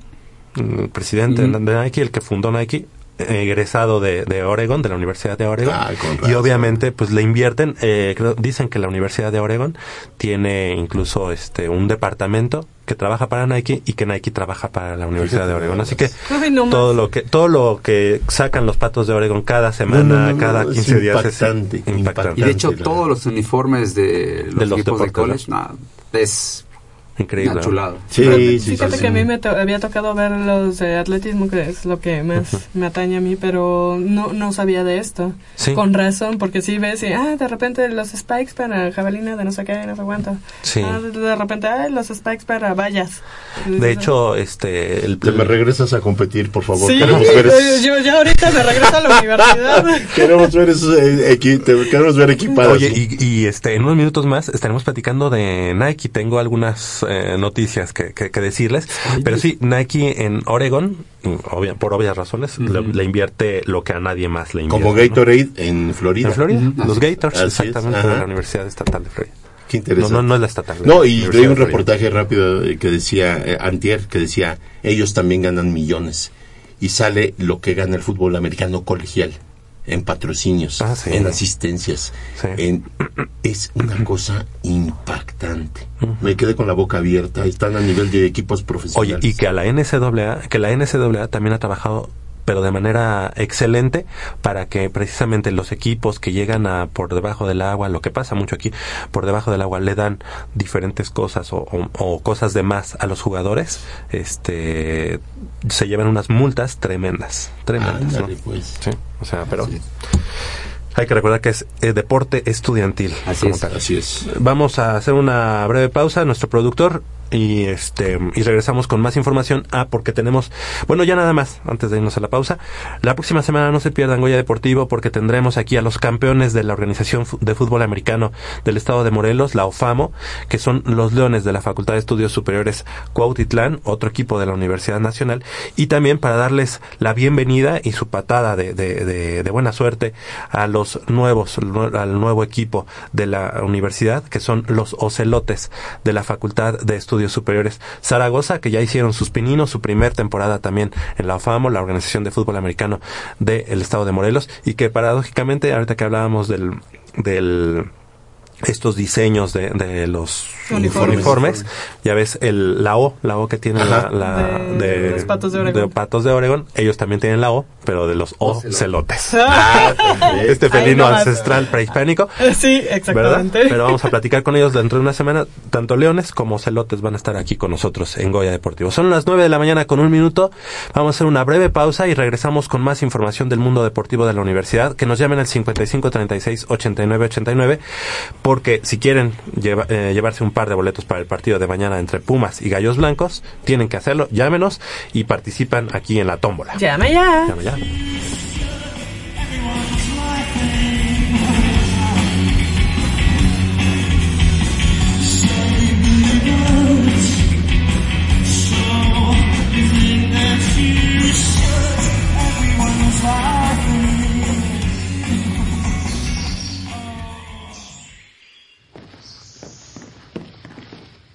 el presidente de Nike, el que fundó Nike, egresado de, de Oregon, de la Universidad de Oregon, con y obviamente pues le invierten, eh, creo- dicen que la Universidad de Oregon tiene incluso este un departamento que trabaja para Nike y que Nike trabaja para la Universidad de Oregon, así que Ay, no más. todo lo que todo lo que sacan los patos de Oregon cada semana, No, no, no, cada no, es 15 días impactante, es impactante. Y de hecho, todos los uniformes de los, De los equipos de college, no, es increíble. chulada. Sí, sí, sí, Fíjate sí. que a mí me to- había tocado ver los de atletismo, que es lo que más me atañe a mí, pero no, no sabía de esto. Sí. Con razón, porque si ves y, ah, de repente los spikes para jabalina de no sé qué, no sé cuánto. Sí. Ah, de, repente, ah, los spikes para vallas. De hecho, este el Te me regresas a competir, por favor. Sí, Queremos ver, esos- yo ya ahorita me regreso a la universidad. *laughs* queremos ver esos eh, equi- te- queremos ver equipados. Oye, y, y, este, en unos minutos más estaremos platicando de Nike. Tengo algunas eh, noticias que, que- que decirles. Pero sí, Nike en Oregon, obvia- por obvias razones, le, le invierte lo que a nadie más le invierte. Como ¿no? Gatorade en Florida. En Florida, los Gators, Así exactamente, de la Universidad Estatal de Florida. Qué interesante. No, no, no es la estatal. No, y leí un reportaje rápido que decía, eh, Antier, que decía, ellos también ganan millones. Y sale lo que gana el fútbol americano colegial, en patrocinios, Ah, sí. en asistencias. Sí. en- es una *clears throat* cosa impactante. Me quedé con la boca abierta. Están a nivel de equipos Oye, profesionales. y que a la NCAA, que la NCAA también ha trabajado pero de manera excelente para que precisamente los equipos que llegan a por debajo del agua, lo que pasa mucho aquí, por debajo del agua le dan diferentes cosas o, o- o cosas de más a los jugadores, este se llevan unas multas tremendas, tremendas, ¿no? Pues. Sí, o sea, pero hay que recordar que es eh, deporte estudiantil. Así es. Así es. Vamos a hacer una breve pausa, nuestro productor, y este y regresamos con más información. Ah, porque tenemos, bueno, ya nada más, antes de irnos a la pausa. La próxima semana no se pierdan Goya Deportivo porque tendremos aquí a los campeones de la Organización de Fútbol Americano del Estado de Morelos, la OFAMO, que son los Leones de la Facultad de Estudios Superiores Cuautitlán, otro equipo de la Universidad Nacional, y también para darles la bienvenida y su patada de, de, de- de buena suerte a los nuevos, al nuevo equipo de la universidad, que son los Ocelotes de la Facultad de Estudios Superiores Zaragoza, que ya hicieron sus pininos, su primer temporada también en la OFAMO, la Organización de Fútbol Americano del Estado de Morelos, y que paradójicamente, ahorita que hablábamos del, del estos diseños de, de los Uniformes. uniformes, ya ves el la O, la O que tiene la, Ajá. la- De los Patos de Oregón. Patos de Oregón, ellos también tienen la O, pero de los ocelotes. *laughs* Ah. Este felino ancestral prehispánico. Sí, ¿verdad? exactamente. Pero vamos a platicar con ellos dentro de una semana. Tanto leones como celotes van a estar aquí con nosotros en Goya Deportivo. Son las 9 de la mañana con un minuto. Vamos a hacer una breve pausa y regresamos con más información del mundo deportivo de la universidad. Que nos llamen al 55 36 89 89. Porque si quieren lleva- eh, llevarse un par de boletos para el partido de mañana entre Pumas y Gallos Blancos, tienen que hacerlo. Llámenos y participan aquí en la tómbola. Llame ya. Llame ya.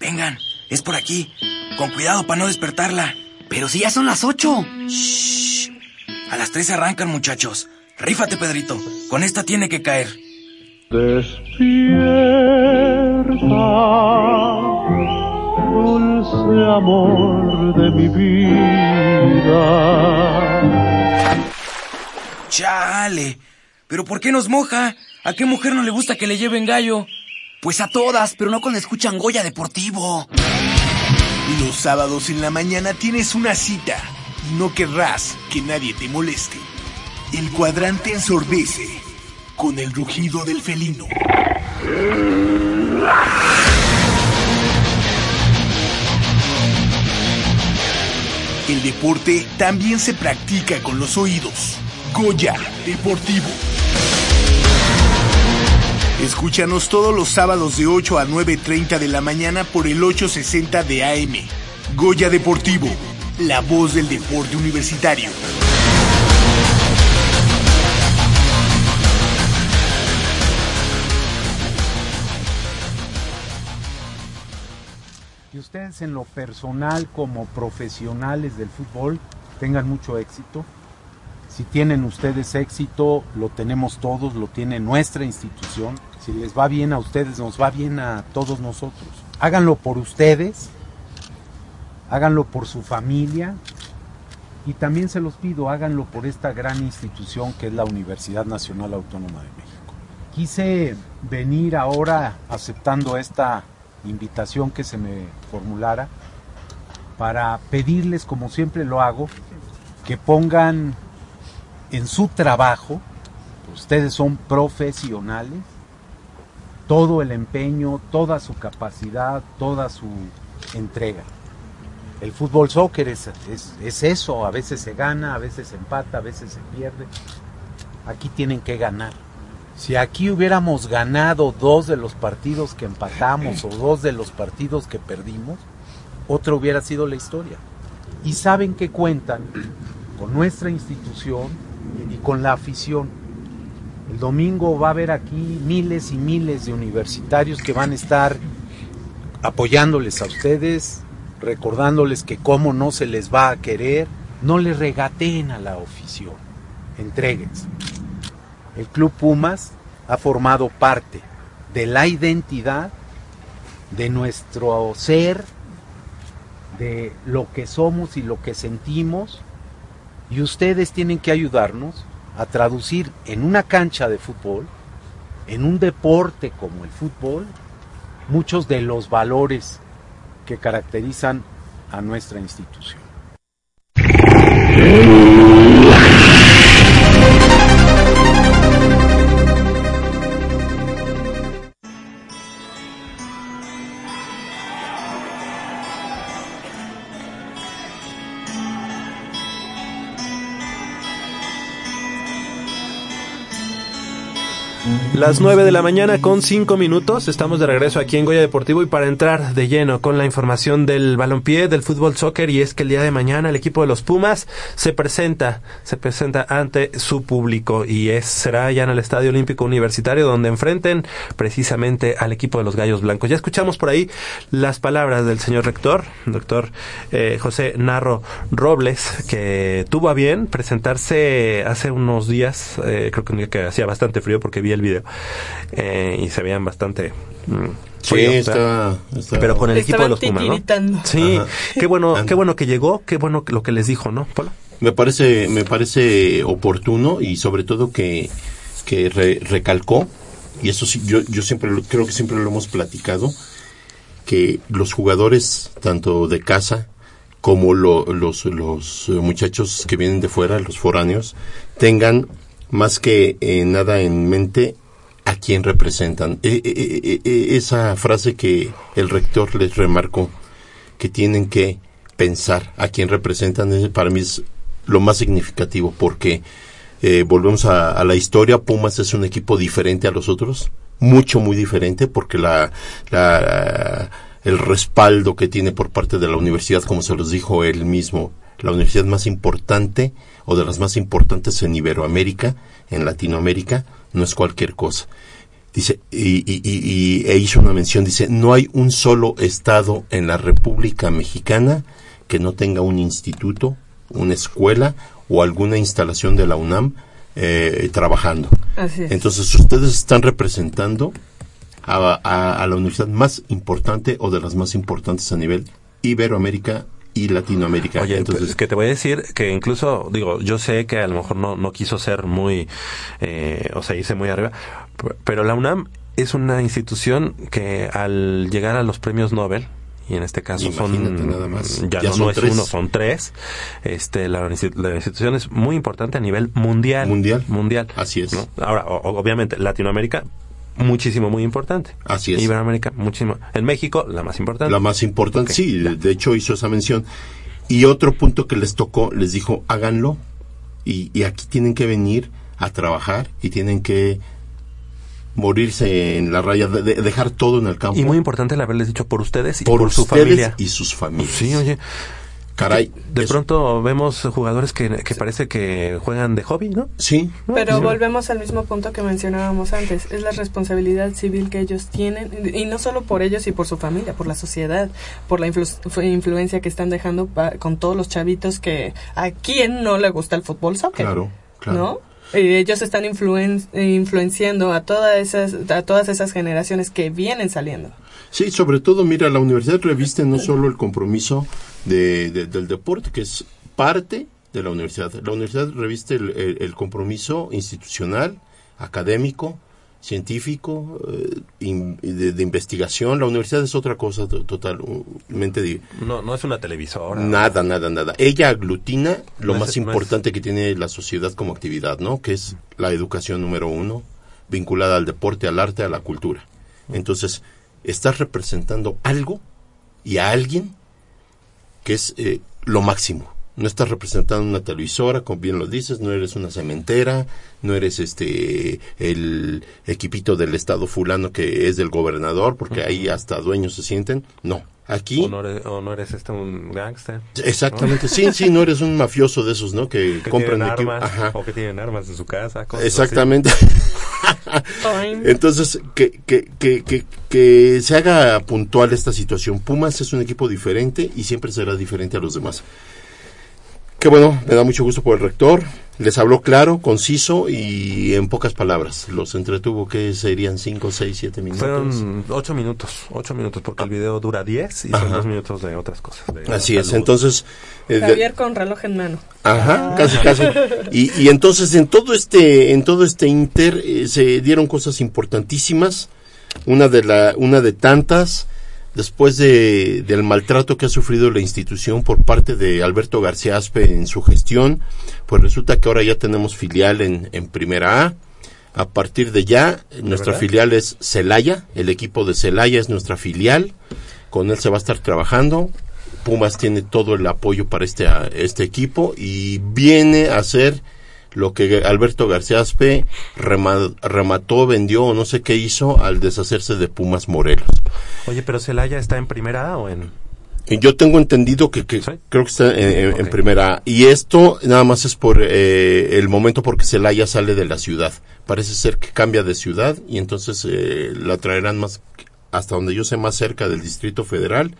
Vengan, es por aquí. Con cuidado para no despertarla. Pero si ya son las ocho. Shh. A las tres arrancan, muchachos. Rífate, Pedrito. Con esta tiene que caer. Despierta, dulce amor de mi vida. Chale. ¿Pero por qué nos moja? ¿A qué mujer no le gusta que le lleven gallo? Pues a todas, pero no cuando escuchan Goya Deportivo. Los sábados en la mañana tienes una cita no querrás que nadie te moleste. El cuadrante ensordece con el rugido del felino. El deporte también se practica con los oídos. Goya Deportivo. Escúchanos todos los sábados de 8 a 9.30 de la mañana por el 860 de AM. Goya Deportivo, la voz del deporte universitario. que ustedes en lo personal como profesionales del fútbol tengan mucho éxito. Si tienen ustedes éxito, lo tenemos todos, lo tiene nuestra institución. Si les va bien a ustedes, nos va bien a todos nosotros. Háganlo por ustedes, háganlo por su familia y también se los pido, háganlo por esta gran institución que es la Universidad Nacional Autónoma de México. Quise venir ahora aceptando esta invitación que se me formulara para pedirles, como siempre lo hago, que pongan en su trabajo, ustedes son profesionales, todo el empeño, toda su capacidad, toda su entrega. El fútbol soccer es, es, es eso, a veces se gana, a veces se empata, a veces se pierde. Aquí tienen que ganar. Si aquí hubiéramos ganado dos de los partidos que empatamos o dos de los partidos que perdimos, otra hubiera sido la historia. Y saben que cuentan con nuestra institución y con la afición. El domingo va a haber aquí miles y miles de universitarios que van a estar apoyándoles a ustedes, recordándoles que cómo no se les va a querer, no les regateen a la afición, entréguense. El Club Pumas ha formado parte de la identidad de nuestro ser, de lo que somos y lo que sentimos, y ustedes tienen que ayudarnos a traducir en una cancha de fútbol, en un deporte como el fútbol, muchos de los valores que caracterizan a nuestra institución. Las 9 de la mañana con 5 minutos. Estamos de regreso aquí en Goya Deportivo y para entrar de lleno con la información del balompié, del fútbol soccer y es que el día de mañana el equipo de los Pumas se presenta, se presenta ante su público y es será ya en el Estadio Olímpico Universitario donde enfrenten precisamente al equipo de los Gallos Blancos. Ya escuchamos por ahí las palabras del señor rector, doctor eh, José Narro Robles, que tuvo a bien presentarse hace unos días, eh, creo que que hacía bastante frío porque vi el video eh, y se veían bastante mm, Sí, está, está- pero con el equipo de los Pumas, ¿no? Sí, Ajá. qué bueno, qué bueno que llegó, qué bueno lo que les dijo, ¿no? Polo? Me parece, me parece oportuno y sobre todo que, que re- recalcó, y eso sí, yo, yo siempre lo- creo que siempre lo hemos platicado, que los jugadores, tanto de casa como lo- los, los muchachos que vienen de fuera, los foráneos, tengan más que eh, nada en mente a quién representan. Eh, eh, eh, eh, esa frase que el rector les remarcó, que tienen que pensar a quién representan, es- para mí es lo más significativo, porque eh, volvemos a, a la historia, Pumas es un equipo diferente a los otros, mucho, muy diferente, porque la, la, el respaldo que tiene por parte de la universidad, como se los dijo él mismo, la universidad más importante o de las más importantes en Iberoamérica, en Latinoamérica, no es cualquier cosa. Dice, y, y- y- y- e hizo una mención, dice, no hay un solo estado en la República Mexicana que no tenga un instituto, una escuela o alguna instalación de la UNAM eh, trabajando. Así es. Entonces ustedes están representando a, a- a la universidad más importante o de las más importantes a nivel Iberoamérica y Latinoamérica. Oye, Entonces, que te voy a decir que incluso, digo, yo sé que a lo mejor no, no quiso ser muy, eh, o sea, irse muy arriba, pero la UNAM es una institución que al llegar a los premios Nobel, y en este caso Imagínate son, nada más. ya, Ya no, es tres. uno, son tres, este, la, insti- la institución es muy importante a nivel mundial. Mundial. Mundial. Así es. ¿no? Ahora, o- obviamente, Latinoamérica, muchísimo, muy importante. Así es. Iberoamérica, muchísimo. En México, la más importante. La más importante, sí, de- de hecho hizo esa mención. Y otro punto que les tocó, les dijo, háganlo. Y, y aquí tienen que venir a trabajar y tienen que morirse en la raya, de- de- dejar todo en el campo. Y muy importante el haberles dicho por ustedes y por, por, su ustedes familia. y sus familias. Sí, oye. Caray. De eso- pronto vemos jugadores que, que parece que juegan de hobby, ¿no? Sí. Pero Sí. volvemos al mismo punto que mencionábamos antes, es la responsabilidad civil que ellos tienen, y no solo por ellos y por su familia, por la sociedad, por la influ- influencia que están dejando pa- con todos los chavitos que a quién no le gusta el fútbol soccer, Claro, claro. ¿no? Y ellos están influen- influenciando a todas esas a todas esas generaciones que vienen saliendo. Sí, sobre todo, mira, la universidad reviste no solo el compromiso de, de- del deporte, que es parte de la universidad. La universidad reviste el- el compromiso institucional, académico, científico, eh, de, de investigación. La universidad es otra cosa to- totalmente No, no es una televisora. Nada, nada, nada. Ella aglutina lo No es- más no es- importante que tiene la sociedad como actividad, ¿no? Que es la educación número uno, vinculada al deporte, al arte, a la cultura. Entonces, estás representando algo y a alguien que es eh, lo máximo, No estás representando una televisora, como bien lo dices, no eres una cementera, no eres este el equipito del estado fulano que es del gobernador, porque ahí hasta dueños se sienten. No, aquí O no eres, o no eres este un gángster. exactamente, sí, sí, no eres un mafioso de esos, ¿no? Que, Que compran armas, Ajá. o que tienen armas en su casa. cosas Exactamente. Entonces, que, que, que, que, que se haga puntual esta situación. Pumas es un equipo diferente y siempre será diferente a los demás. Que bueno, me da mucho gusto por el rector. Les habló claro, conciso y en pocas palabras. Los entretuvo que serían 5, 6, 7 así. minutos. Fueron ocho minutos, ocho minutos, porque el video dura 10 y son Ajá. dos minutos de otras cosas. de Así es, entonces... eh, Javier con reloj en mano. Ajá, casi, casi. Y, y entonces en todo este, en todo este inter eh, se dieron cosas importantísimas. Una de la, una de tantas, después de, del maltrato que ha sufrido la institución por parte de Alberto García Aspe en su gestión, pues resulta que ahora ya tenemos filial en, en Primera A. A partir de ya, nuestra verdad? filial es Celaya, el equipo de Celaya es nuestra filial, con él se va a estar trabajando. Pumas tiene todo el apoyo para este, este equipo y viene a hacer lo que Alberto García Aspe rema- remató, vendió o no sé qué hizo al deshacerse de Pumas Morelos. Oye, pero Celaya está en primera A o en. Y Yo tengo entendido que, que ¿Sí? creo que está en, en- en primera A. Y esto nada más es por eh, el momento porque Celaya sale de la ciudad. Parece ser que cambia de ciudad y entonces eh, la traerán más, hasta donde yo sé, más cerca del Distrito Federal.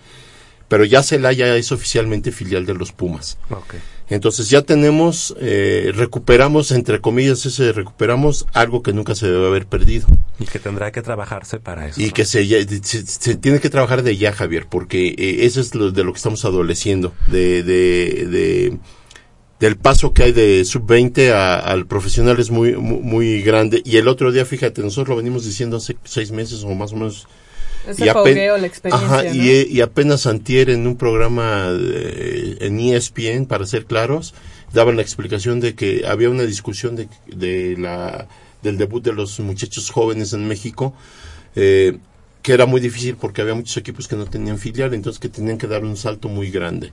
Pero ya Celaya es oficialmente filial de los Pumas. Ok. Entonces ya tenemos, eh, recuperamos, entre comillas, ese recuperamos algo que nunca se debe haber perdido. Y que tendrá que trabajarse para eso. Y ¿no? que se, ya- se, se tiene que trabajar de ya, Javier, porque eh, eso es lo, de lo que estamos adoleciendo, de, de, de- del paso que hay de sub-20 a- al profesional es muy, muy, muy grande. Y el otro día, fíjate, nosotros lo venimos diciendo hace seis meses o más o menos. Ese y apen- fogueo, la experiencia. Ajá, ¿no? y, y apenas antier en un programa eh, en ESPN, para ser claros, daban la explicación de que había una discusión de, de la, del debut de los muchachos jóvenes en México, eh, que era muy difícil porque había muchos equipos que no tenían filial, entonces que tenían que dar un salto muy grande.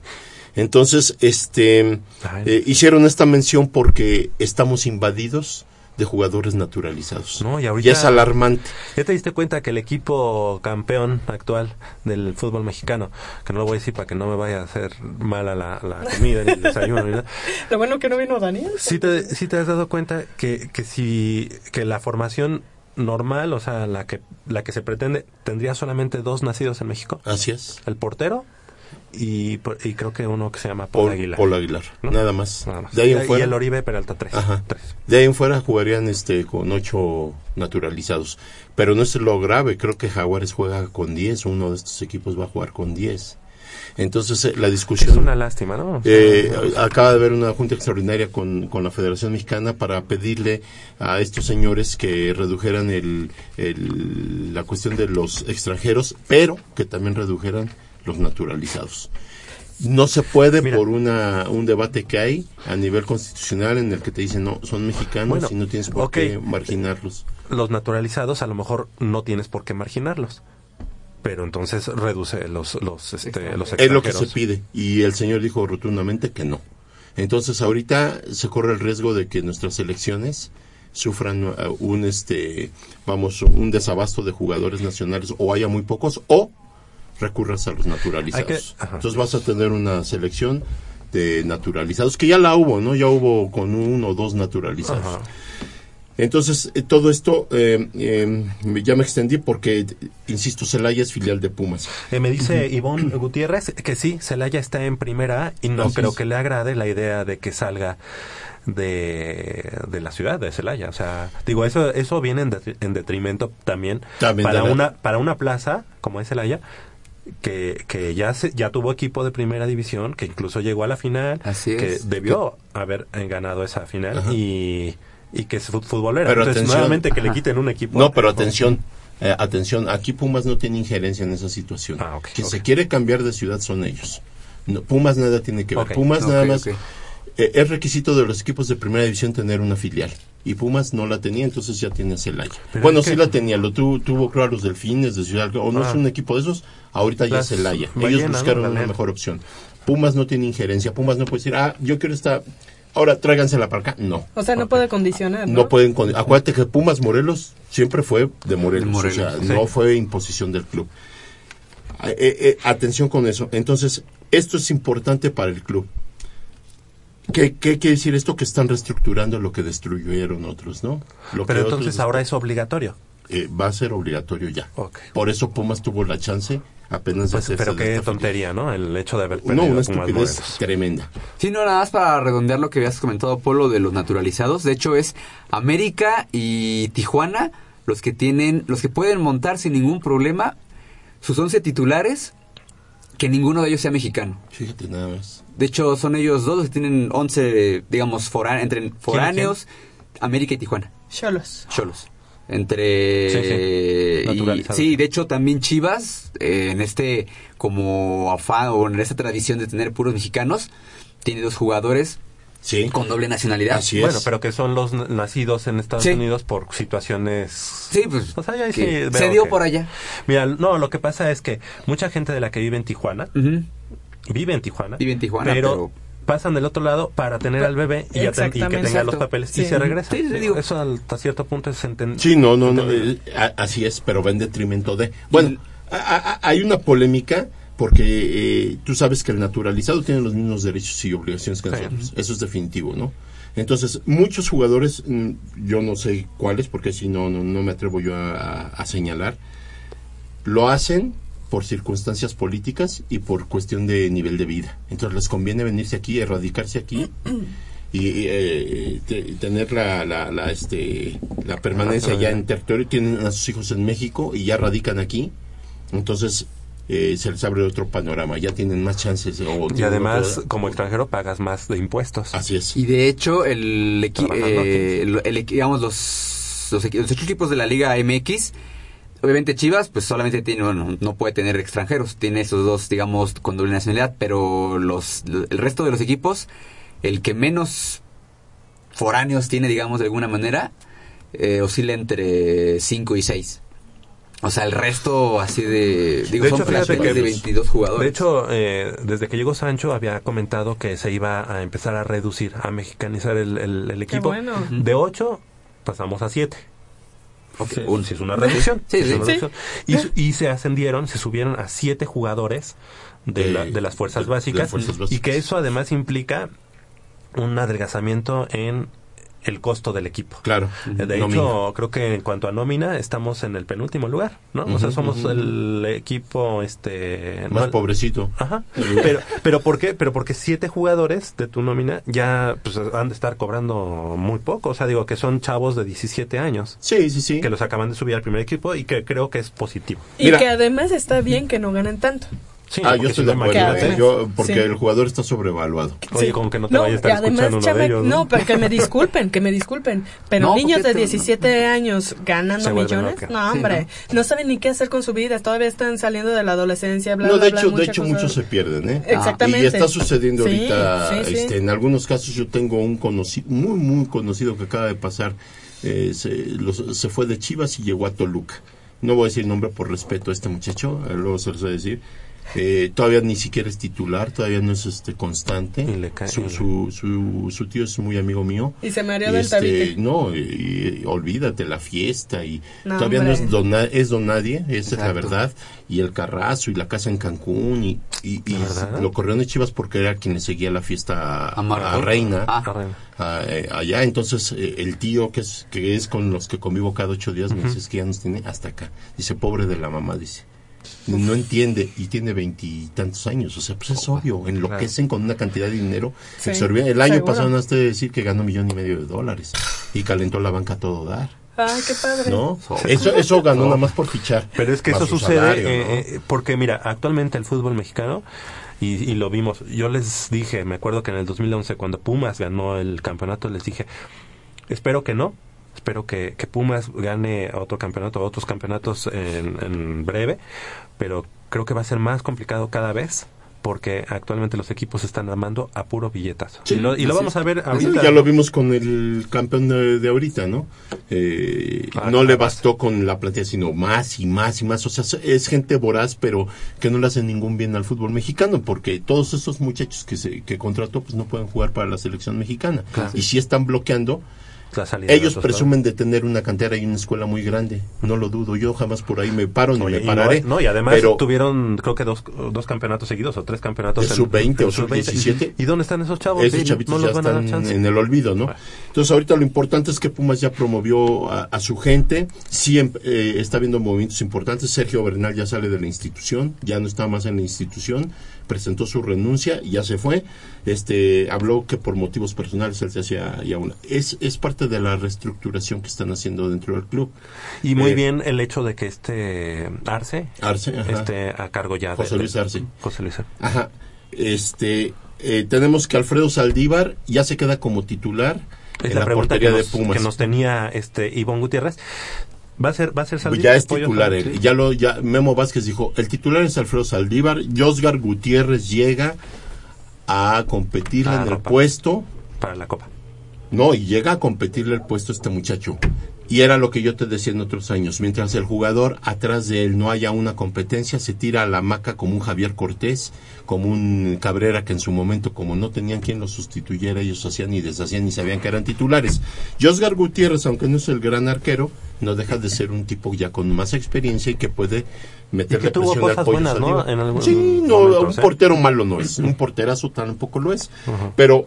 Entonces, este, eh, hicieron esta mención porque estamos invadidos de jugadores naturalizados. No, y y ahorita- es alarmante. ¿Ya te diste cuenta que el equipo campeón actual del fútbol mexicano, que no lo voy a decir para que no me vaya a hacer mala la, la comida ni el desayuno ni nada, *laughs* Lo bueno que no vino Daniel. sí te, sí te has dado cuenta que, que si que la formación normal, o sea, la que la que se pretende, tendría solamente dos nacidos en México, Así es. el portero y, y creo que uno que se llama Paul, Paul Aguilar. Paul Aguilar. ¿no? Nada más. Nada más. De ahí y, en y el Oribe Peralta tres. Ajá. Tres. De ahí en fuera jugarían este con ocho naturalizados. Pero no es lo grave, creo que Jaguares juega con 10, uno de estos equipos va a jugar con 10. Entonces eh, la discusión... Es una lástima, ¿no? Eh, acaba de haber una junta extraordinaria con, con la Federación Mexicana para pedirle a estos señores que redujeran el, el- la cuestión de los extranjeros, pero que también redujeran los naturalizados. No se puede Mira. por una, un debate que hay a nivel constitucional en el que te dicen, no, son mexicanos Bueno, y no tienes por qué marginarlos. los naturalizados a lo mejor no tienes por qué marginarlos. Pero entonces reduce los los este, los Es lo que se extranjeros. pide. Y el señor dijo rotundamente que no. Entonces ahorita se corre el riesgo de que nuestras elecciones sufran uh, un este vamos un desabasto de jugadores nacionales o haya muy pocos o recurras a los naturalizados. Que-. Entonces vas a tener una selección de naturalizados que ya la hubo, ¿no? Ya hubo con uno o dos naturalizados. Ajá. Entonces, eh, todo esto eh, eh, ya me extendí porque, insisto, Celaya es filial de Pumas. Eh, me dice Ivonne Gutiérrez que sí, Celaya está en primera y no Así creo es. que le agrade la idea de que salga de, de la ciudad de Celaya. O sea, digo, eso eso viene en, detri- en detrimento también, También para de una para una plaza como es Celaya que, que ya se, ya tuvo equipo de primera división, que incluso llegó a la final, Así que es. debió haber ganado esa final Ajá. y, y que es fut- futbolera. Pero Entonces, atención. nuevamente que le quiten un equipo. No, pero atención, eh, atención, aquí Pumas no tiene injerencia en esa situación. Ah, ok, Quien se quiere cambiar de ciudad son ellos. No, Pumas nada tiene que ver. Pumas nada más eh, es requisito de los equipos de primera división tener una filial. Y Pumas no la tenía, entonces ya tiene a Celaya. Pero bueno, que- sí la tenía, lo tuvo, tuvo creo a los delfines de Ciudad, o no Ah. es un equipo de esos, ahorita ya Las es Celaya. Ellos buscaron una mejor opción. Pumas no tiene injerencia. Pumas no puede decir, ah, yo quiero esta. Ahora tráigansela para acá. No. O sea, no puede condicionar, ¿no? No pueden. Acuérdate que Pumas Morelos siempre fue de Morelos. De Morelos, o sea, sí. no fue imposición del club. Eh, eh, atención con eso. Entonces, esto es importante para el club. ¿Qué, qué quiere decir esto? Que están reestructurando lo que destruyeron otros, ¿no? Lo Pero que entonces otros- ahora es obligatorio. eh, va a ser obligatorio ya. Por eso Pumas tuvo la chance apenas de Pues, hacerse pero de qué tontería, ¿no? El hecho de haber filial. No, perdido una estupidez tremenda. Sí, no, nada más para redondear lo que habías comentado, Polo, de los naturalizados. De hecho, es América y Tijuana los que tienen, los que pueden montar sin ningún problema sus 11 titulares, que ninguno de ellos sea mexicano. Fíjate nada más. De hecho, son ellos dos los que tienen 11, digamos, forá- entre foráneos, América y Tijuana, Cholos. cholos. Entre... Sí, sí. y- Naturalizados. sí, de hecho también Chivas, eh, en este como afán o en esta tradición de tener puros mexicanos, tiene dos jugadores Sí. con doble nacionalidad. Así es. Bueno, pero que son los nacidos en Estados Sí. Unidos por situaciones... Sí, pues O sea, ya sí se dio que- por allá. Mira, no, lo que pasa es que mucha gente de la que vive en Tijuana, vive en Tijuana, Vive en Tijuana, pero, pero- pasan del otro lado para tener al bebé y, ya ten- y que tenga los papeles y se regresa. Sí, sí, digo. Eso hasta cierto punto es entendible. Sí, no, no, no. eh, así es, pero va en detrimento de. Bueno, a- a- hay una polémica porque eh, tú sabes que el naturalizado tiene los mismos derechos y obligaciones que nosotros. Eso es definitivo, ¿no? Entonces, muchos jugadores, mm, yo no sé cuáles, porque si no, no, no me atrevo yo a, a- a señalar, lo hacen por circunstancias políticas y por cuestión de nivel de vida. Entonces les conviene venirse aquí, erradicarse aquí *clears throat* y eh, te- tener la, la, la, este, la permanencia ya en territorio. Tienen a sus hijos en México y ya radican aquí. Entonces eh, se les abre otro panorama. Ya tienen más chances. o- Y además, como extranjero, pagas más de impuestos. Así es. Y de hecho, el, eh, el- el equi- digamos, los, los, equi- los ocho equipos de la Liga MX, obviamente Chivas, pues solamente tiene, bueno, no puede tener extranjeros, tiene esos dos, digamos, con doble nacionalidad, pero los, el resto de los equipos, el que menos foráneos tiene, digamos, de alguna manera, eh, oscila entre 5 y 6. O sea, el resto así de... Digo, De son hecho, que- de 22 jugadores. De hecho, eh, desde que llegó Sancho había comentado que se iba a empezar a reducir, a mexicanizar el, el- el equipo. bueno. De 8 pasamos a 7. Ok, Sí, sí es una reducción. Sí, sí una. Y, su- y se ascendieron, se subieron a 7 jugadores de, De- la- de las fuerzas, básicas, las fuerzas Y básicas. que eso además implica un adelgazamiento en el costo del equipo. Claro. De Nómina. hecho, creo que en cuanto a nómina estamos en el penúltimo lugar, ¿no? o sea, somos el equipo este más no- pobrecito. Ajá. Pero pero ¿por qué? Pero porque siete jugadores de tu nómina ya pues han de estar cobrando muy poco, o sea, digo que son chavos de 17 años Sí, sí, sí. que los acaban de subir al primer equipo y que creo que es positivo. Y Mira. que además está bien que no ganen tanto. Sí, ah, yo estoy de no, acuerdo. eh, yo, porque Sí. el jugador está sobrevaluado. Oye, Sí. con que no te vaya a estar además, escuchando uno de ellos, no, ¿no? pero que me disculpen, que me disculpen. Pero No, niños de esto- 17 años ganando millones, no, Sí, hombre, ¿no? saben ni qué hacer con su vida, todavía están saliendo de la adolescencia, bla, no, de bla, hecho, de hecho muchos se pierden, ¿eh? Exactamente. Y está sucediendo Sí, ahorita, sí, sí. Este, en algunos casos yo tengo un conocido, muy, muy conocido que acaba de pasar, eh, se, los- se fue de Chivas y llegó a Toluca. No voy a decir nombre por respeto a este muchacho, eh, luego se los voy a decir. Eh, todavía ni siquiera es titular, todavía no es este constante. Y le cae- su, su, su, su tío es muy amigo mío. Y se mareó del este, tabique. no, y- y olvídate la fiesta y No, todavía no es don, es don nadie, esa es la verdad. Y el carrazo y la casa en Cancún y, y, y ¿Verdad? lo corrieron de Chivas porque era quien le seguía la fiesta a, A Reina. Ah. A- eh, allá entonces eh, el tío que es que es con los que convivo cada ocho días me dice "Es que ya nos tiene hasta acá dice pobre de la mamá dice no entiende y tiene veintitantos años o sea pues es obvio enloquecen con una cantidad de dinero. Sí, el año seguro. pasado no has de decir que ganó un millón y medio de dólares y calentó la banca a todo dar. Ay, qué padre. no eso eso ganó nada más por fichar Pero es que eso su sucede eh, eh, porque, mira, actualmente el fútbol mexicano, y, y lo vimos, yo les dije, me acuerdo que en el 2011, cuando Pumas ganó el campeonato, les dije, espero que no, espero que, que Pumas gane otro campeonato, otros campeonatos en, en breve, pero creo que va a ser más complicado cada vez porque actualmente los equipos están armando a puro billetazo. Sí, y lo, y lo vamos a ver ahorita. ya lo vimos con el campeón de, de ahorita, ¿no? Eh, Ah, no le bastó con la plantilla, sino más y más y más. O sea, es gente voraz, pero que no le hacen ningún bien al fútbol mexicano, porque todos esos muchachos que se que contrató, pues no pueden jugar para la selección mexicana. Y si están bloqueando, de ellos presumen de tener una cantera y una escuela muy grande. No lo dudo, yo jamás por ahí me paro ni Oye, me pararé. no, no, y además pero tuvieron, creo que dos, dos campeonatos seguidos o tres campeonatos. El en- sub-20 o en sub-20. sub-17. ¿Y dónde están esos chavos? esos Sí, chavitos no ya los van a dar están chance. en el olvido, ¿no? Entonces ahorita lo importante es que Pumas ya promovió a, a su gente, siempre eh, está viendo movimientos importantes. Sergio Bernal ya sale de la institución, ya no está más en la institución, presentó su renuncia y ya se fue. Este habló que por motivos personales él se hacía ya una. Es, es parte de la reestructuración que están haciendo dentro del club. Y muy Eh, bien el hecho de que este Arce, Arce, ajá. esté a cargo ya de José Luis Arce. José Luis Arce. Ajá. Este, eh, tenemos que Alfredo Saldívar ya se queda como titular Es en la, la, pregunta portería que de nos, Pumas. que nos tenía este Ivonne Gutiérrez. ¿Va a ser, va a ser Pues Saldívar? ya es titular él. Ya lo, ya Memo Vázquez dijo, el titular es Alfredo Saldívar, Josgar Gutiérrez llega a competir Ah, en el puesto. Para la Copa. No, y llega a competirle el puesto a este muchacho. Y era lo que yo te decía en otros años. Mientras el jugador atrás de él no haya una competencia, se tira a la maca como un Javier Cortés, como un Cabrera que en su momento, como no tenían quien lo sustituyera, ellos hacían y deshacían y sabían que eran titulares. Josgar Gutiérrez, aunque no es el gran arquero, no deja de ser un tipo ya con más experiencia y que puede meterle Y que tuvo presión al cosas pollo buenas, ¿no? En algún sí, no, un portero malo no es. Un porterazo tampoco lo es. Pero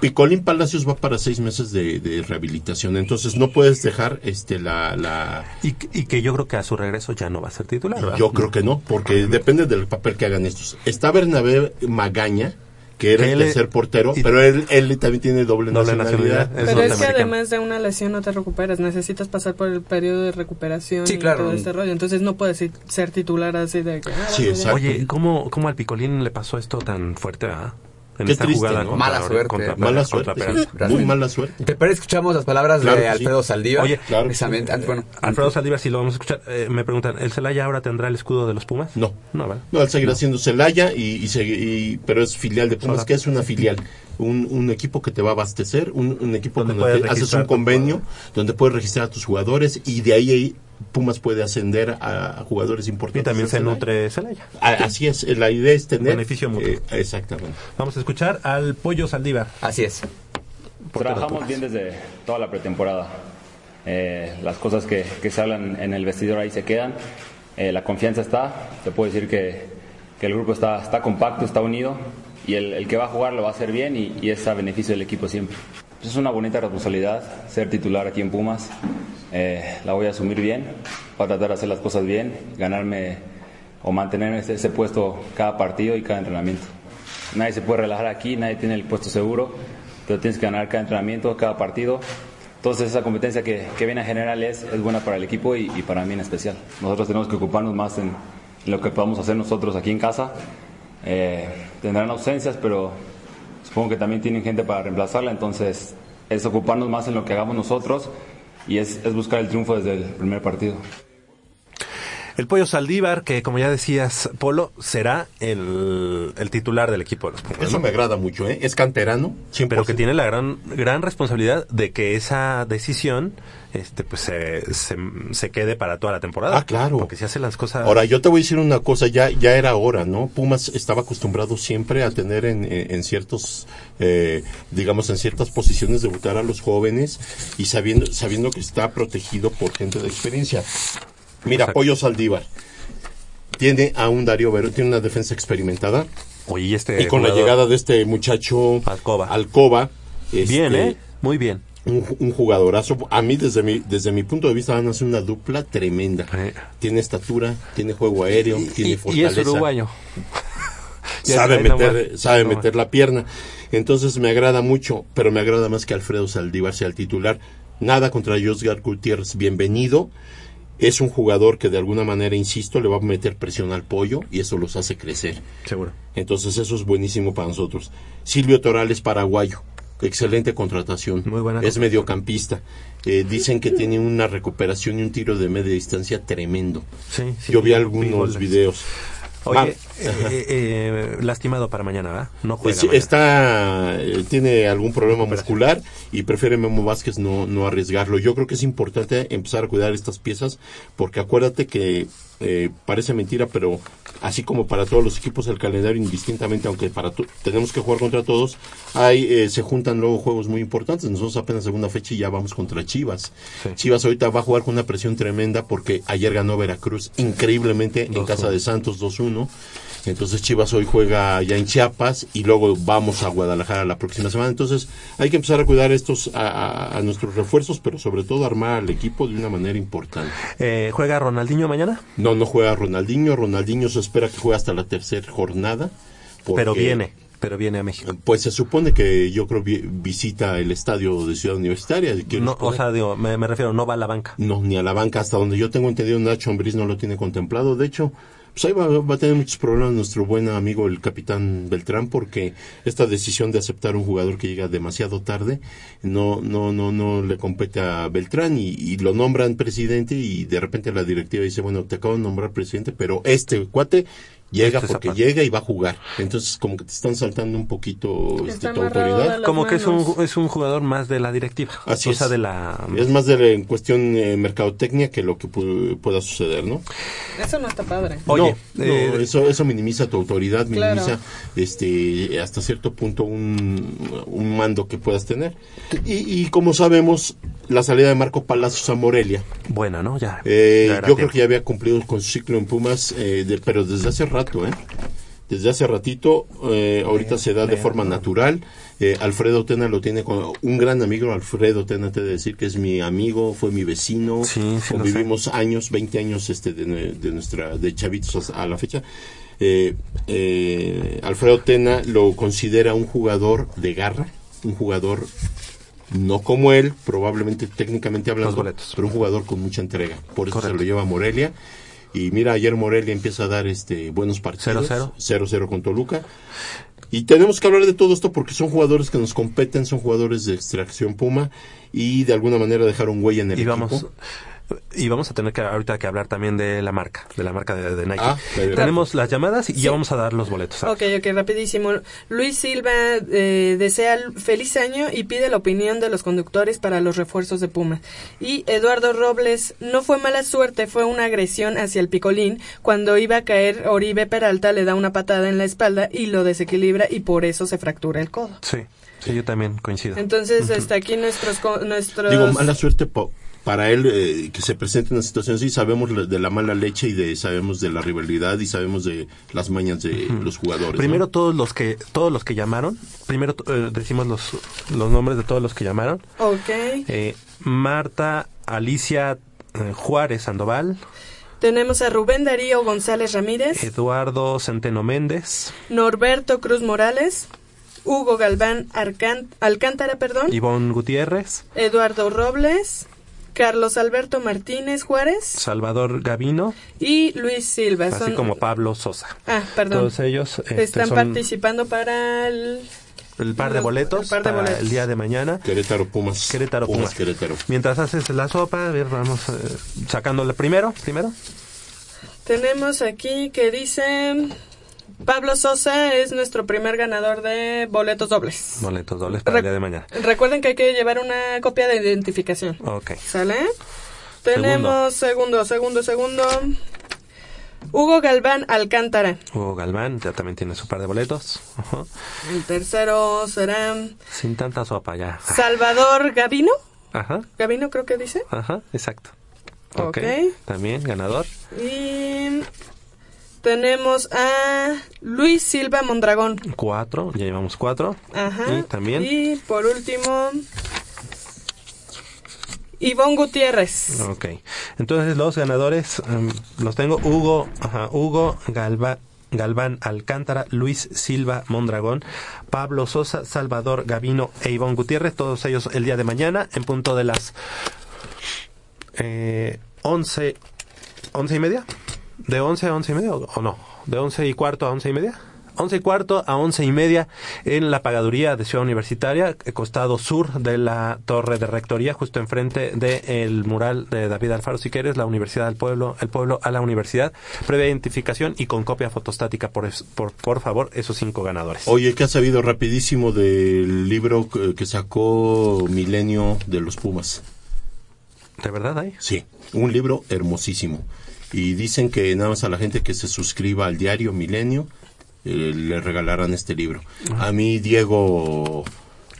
Picolín Palacios va para seis meses de, de rehabilitación, entonces no puedes dejar este la, la Y, que- y que yo creo que a su regreso ya no va a ser titular, ¿verdad? yo creo que no, porque depende del papel que hagan estos. Está Bernabé Magaña, que era Que el tercer portero, y- pero él, él también tiene doble, Doble nacionalidad. nacionalidad, es Pero es que además de una lesión no te recuperas, necesitas pasar por el periodo de recuperación Sí, y todo este rollo. Entonces no puedes ir- ser titular así de que... ah, Sí. Oye, ¿cómo, ¿cómo al Picolín le pasó esto tan fuerte, ah? En Qué esta triste, jugada ¿no? contra, Mala suerte. contra- Mala contra suerte, Peralta. sí, muy mala suerte. ¿Te parece escuchamos las palabras Claro de que sí. Alfredo Saldívar? Oye, Claro. Bueno, Alfredo Saldívar, si lo vamos a escuchar, eh, me preguntan, ¿el Celaya ahora tendrá el escudo de los Pumas? No. No, ¿verdad? No, él seguirá siendo Celaya, y, y, sigue- y- pero es filial de Pumas, Sola. que es una filial. Un, un equipo que te va a abastecer, un, un equipo Donde con puedes el que haces un convenio, donde puedes registrar a tus jugadores y de ahí, ahí Pumas puede ascender a, a jugadores Y importantes. también de se nutre Celaya. Así es, la idea es tener... Beneficio mutuo. eh, exactamente. Vamos a escuchar al Pollo Saldívar. así es. Trabajamos bien desde toda la pretemporada. Eh, las cosas que, que se hablan en el vestidor ahí se quedan. Eh, la confianza está. Te puedo decir que, que el grupo está, está compacto, está unido y el, el que va a jugar lo va a hacer bien y, y es a beneficio del equipo siempre. Es una bonita responsabilidad ser titular aquí en Pumas. Eh, la voy a asumir bien. Voy a tratar de hacer las cosas bien, ganarme o mantener ese, ese puesto cada partido y cada entrenamiento. Nadie se puede relajar aquí, nadie tiene el puesto seguro, pero tienes que ganar cada entrenamiento, cada partido. Entonces esa competencia que, que viene a general es, es buena para el equipo y, y para mí en especial. Nosotros tenemos que ocuparnos más en, en lo que podamos hacer nosotros aquí en casa. Eh, tendrán ausencias, pero supongo que también tienen gente para reemplazarla, entonces es ocuparnos más en lo que hagamos nosotros y es, es buscar el triunfo desde el primer partido. El Pollo Saldívar, que como ya decías, Polo, será el, el titular del equipo de los Pumas. Eso ¿no? me agrada mucho, ¿eh? Es canterano, 100%. Pero que tiene la gran gran responsabilidad de que esa decisión este pues se, se, se quede para toda la temporada. Ah, claro. Porque si hace las cosas... Ahora, yo te voy a decir una cosa, ya, ya era hora, ¿no? Pumas estaba acostumbrado siempre a tener en, en- en ciertos, eh, digamos, en ciertas posiciones debutar a los jóvenes y sabiendo, sabiendo que está protegido por gente de experiencia. Mira. Pollo Saldívar tiene a un Darío Vero, tiene una defensa experimentada Oye, y este y con la llegada de este muchacho Alcoba. Alcoba, este, Bien, ¿eh? Muy bien. un, ju- un jugadorazo. A mí, desde mi, desde mi punto de vista, van a ser una dupla tremenda. Eh. Tiene estatura, tiene juego aéreo, tiene Y, y fortaleza. es uruguayo. *laughs* Sabe meter, sabe No, meter la pierna. Entonces me agrada mucho, pero me agrada más que Alfredo Saldívar sea el titular. Nada contra Josgar Gutiérrez, bienvenido. Es un jugador que de alguna manera, insisto, le va a meter presión al pollo y eso los hace crecer. Seguro. Entonces eso es buenísimo para nosotros. Silvio Torales, paraguayo. Excelente contratación. Muy buena Es mediocampista. Eh, dicen que tiene una recuperación y un tiro de media distancia tremendo. Sí, sí, Yo vi algunos videos. Oye, Mar- eh, eh, eh, lastimado para mañana, ¿verdad? No juega sí, mañana. está eh, tiene algún problema muscular y prefiere Memo Vázquez no, no arriesgarlo. Yo creo que es importante empezar a cuidar estas piezas porque acuérdate que eh, parece mentira, pero así como para todos los equipos el calendario indistintamente, aunque para to- tenemos que jugar contra todos, hay eh, se juntan luego juegos muy importantes. Nosotros apenas segunda fecha y ya vamos contra Chivas. Chivas ahorita va a jugar con una presión tremenda porque ayer ganó Veracruz increíblemente en 2-1. casa de Santos 2-1. Entonces Chivas hoy juega ya en Chiapas y luego vamos a Guadalajara la próxima semana. Entonces hay que empezar a cuidar estos a, a- a nuestros refuerzos, pero sobre todo armar al equipo de una manera importante. Eh, ¿Juega Ronaldinho mañana? No, no juega Ronaldinho. Ronaldinho se espera que juegue hasta la tercera jornada. porque, Pero viene, pero viene a México. Pues se supone que yo creo vi- visita el estadio de Ciudad Universitaria. No, o sea, digo, me, me refiero, no va a la banca. No, ni a la banca, hasta donde yo tengo entendido, Nacho Ambriz no lo tiene contemplado. De hecho, pues ahí va, va a tener muchos problemas nuestro buen amigo el capitán Beltrán, porque esta decisión de aceptar un jugador que llega demasiado tarde no, no, no, no le compete a Beltrán y, y lo nombran presidente y de repente la directiva dice, bueno, te acabo de nombrar presidente, pero este cuate llega Este porque llega y va a jugar. Entonces, como que te están saltando un poquito este, tu autoridad. Como que es un, es un jugador más de la directiva. Así o es. de la... Es más de la- en cuestión eh, mercadotecnia que lo que pu- pueda suceder, ¿no? Eso no está padre. Oye, no, eh, no, eso, eso minimiza tu autoridad, Claro. minimiza este, hasta cierto punto un, un mando que puedas tener. Y, y como sabemos, la salida de Marco Palacios a Morelia, Buena, ¿no? Ya. eh, ya yo creo que ya había cumplido con su ciclo en Pumas, eh, de- pero desde hace rato, ¿eh? Desde hace ratito, eh, ahorita se da de forma natural. Eh, Alfredo Tena lo tiene con un gran amigo. Alfredo Tena, te de decir que es mi amigo, fue mi vecino. Sí, sí convivimos años, 20 años este, de, nue- de nuestra, de chavitos a la fecha. Eh, eh, Alfredo Tena lo considera un jugador de garra, un jugador no como él, probablemente técnicamente hablando, pero un jugador con mucha entrega. Por eso Correcto. se lo lleva a Morelia. Y mira, ayer Morelia empieza a dar este buenos partidos. 0-0. 0-0 con Toluca. Y tenemos que hablar de todo esto porque son jugadores que nos competen, son jugadores de extracción Puma y de alguna manera dejaron huella en el y equipo. vamos y vamos a tener que ahorita que hablar también de la marca, de la marca de, de Nike. Ah. Tenemos las llamadas y Sí. ya vamos a dar los boletos. Ok, ok, rapidísimo. Luis Silva eh, desea el feliz año y pide la opinión de los conductores para los refuerzos de Puma. Y Eduardo Robles, no fue mala suerte, fue una agresión hacia el picolín. Cuando iba a caer, Oribe Peralta le da una patada en la espalda y lo desequilibra y por eso se fractura el codo. Sí, sí, yo también coincido. Entonces, hasta aquí nuestros... co- nuestros Digo, mala suerte po- para él eh, que se presente una situación así. Sabemos la- de la mala leche y de sabemos de la rivalidad y sabemos de las mañas de los jugadores. ¿no? Primero todos los que todos los que llamaron, primero eh, decimos los los nombres de todos los que llamaron. Ok. Eh, Marta Alicia eh, Juárez Sandoval, Tenemos a Rubén Darío González Ramírez, Eduardo Centeno Méndez, Norberto Cruz Morales, Hugo Galván Arcán- Alcántara, perdón, Ivonne Gutiérrez, Eduardo Robles, Carlos Alberto Martínez Juárez Salvador Gavino, y Luis Silva. así Son- como Pablo Sosa. Ah, perdón. Todos ellos este, Están son participando para el... el par de boletos el par de para boletos. el día de mañana. Querétaro Pumas. Querétaro Pumas. Querétaro. Mientras haces la sopa, a ver, vamos eh, sacándole primero, primero. Tenemos aquí que dice... Pablo Sosa es nuestro primer ganador de boletos dobles. Boletos dobles para Re- el día de mañana. Recuerden que hay que llevar una copia de identificación. Ok. ¿Sale? Tenemos segundo, segundo, segundo. Hugo Galván Alcántara. Hugo Galván ya también tiene su par de boletos. El tercero será Sin tanta sopa ya. Salvador Gavino. Ajá, Gavino creo que dice. ajá, exacto. Ok. También ganador. Y tenemos a Luis Silva Mondragón. Cuatro, ya llevamos cuatro. Ajá. Y también. Y por último, Ivonne Gutiérrez. Ok. Entonces los ganadores em, los tengo. Hugo, ajá, Hugo Galva- Galván Alcántara, Luis Silva Mondragón, Pablo Sosa, Salvador Gavino e Ivonne Gutiérrez, todos ellos el día de mañana en punto de las eh, 11, 11 y media. ¿De 11 a 11 y media o, no? ¿De 11 y cuarto a 11 y media? 11 y cuarto a 11 y media en la pagaduría de Ciudad Universitaria, eh, costado sur de la torre de rectoría, justo enfrente del mural de David Alfaro Siqueres, la Universidad del Pueblo, el pueblo a la universidad, previa identificación y con copia fotostática, por, es- por, por favor, esos cinco ganadores. Oye, ¿qué has sabido rapidísimo del libro que que sacó Milenio de los Pumas? ¿De verdad hay? Sí, un libro hermosísimo. Y dicen que nada más a la gente que se suscriba al diario Milenio eh, le regalarán este libro. A mí Diego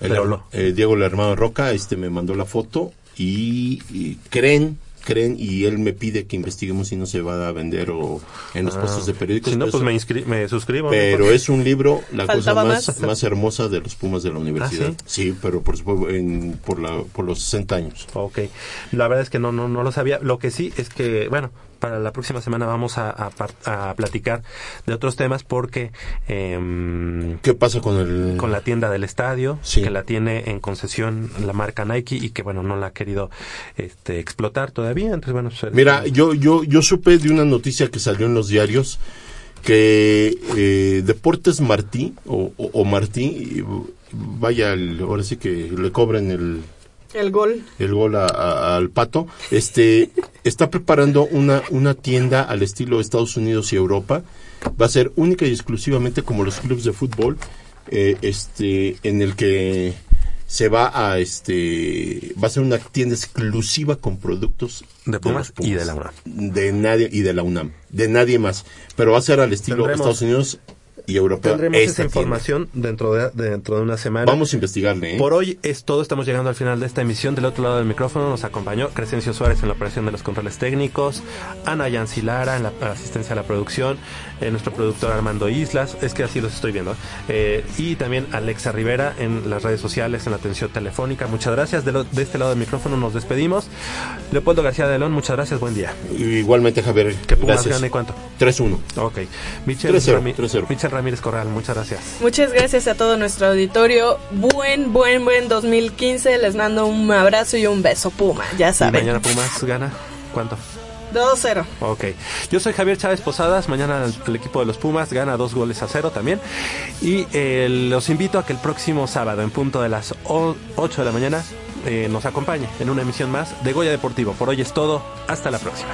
el, Leolo. eh, Diego el hermano Roca este me mandó la foto y, y creen creen y él me pide que investiguemos si no se va a vender o en los Ah, puestos de periódicos. Si no, pero pues me, me suscribo. pero es un libro, la cosa más, más. más hermosa de los Pumas de la universidad. ¿Ah, sí? pero por, supuesto, en- por, la, por los 60 años. Ok, la verdad es que no, no, no lo sabía. Lo que sí es que, bueno, para la próxima semana vamos a, a par- a platicar de otros temas porque em, ¿Qué pasa con el...? con la tienda del estadio, Sí. que la tiene en concesión la marca Nike y que, bueno, no la ha querido este, explotar todavía. Entonces, bueno, pues, Mira, yo, yo, yo supe de una noticia que salió en los diarios que eh, Deportes Martí o, o- o Martí, vaya, el- ahora sí que le cobren el, El gol. el gol a- a- al pato, este *laughs* está preparando una, una tienda al estilo Estados Unidos y Europa. Va a ser única y exclusivamente como los clubes de fútbol, eh, este, en el que se va a este va a ser una tienda exclusiva con productos De Pumas y de la UNAM. de nadie y de la UNAM de nadie más pero va a ser al estilo Tendremos- Estados Unidos y Europa Tendremos esa información dentro de, dentro de una semana. vamos a investigarle ¿eh? Por hoy es todo, estamos llegando al final de esta emisión. Del otro lado del micrófono nos acompañó Crescencio Suárez en la operación de los controles técnicos, Ana Yancilara en la asistencia a la producción, eh, nuestro productor Armando Islas, es que así los estoy viendo, eh, y también Alexa Rivera en las redes sociales, en la atención telefónica. Muchas gracias. De, lo- de este lado del micrófono nos despedimos. Leopoldo García de León, muchas gracias, buen día. igualmente Javier Que Pumas gracias gane cuánto. 3-1 Ok. Michel, 3-0, Rami- 3-0. Ramírez Corral, muchas gracias. Muchas gracias a todo nuestro auditorio. Buen, buen, buen 2015. Les mando un abrazo y un beso, Puma. Ya Y saben. mañana Pumas gana. ¿Cuánto? 2-0. Ok. Yo soy Javier Chávez Posadas. Mañana el, el equipo de los Pumas gana dos goles a cero también. Y eh, los invito a que el próximo sábado, en punto de las o- 8 de la mañana, eh, nos acompañe en una emisión más de Goya Deportivo. Por hoy es todo. Hasta la próxima.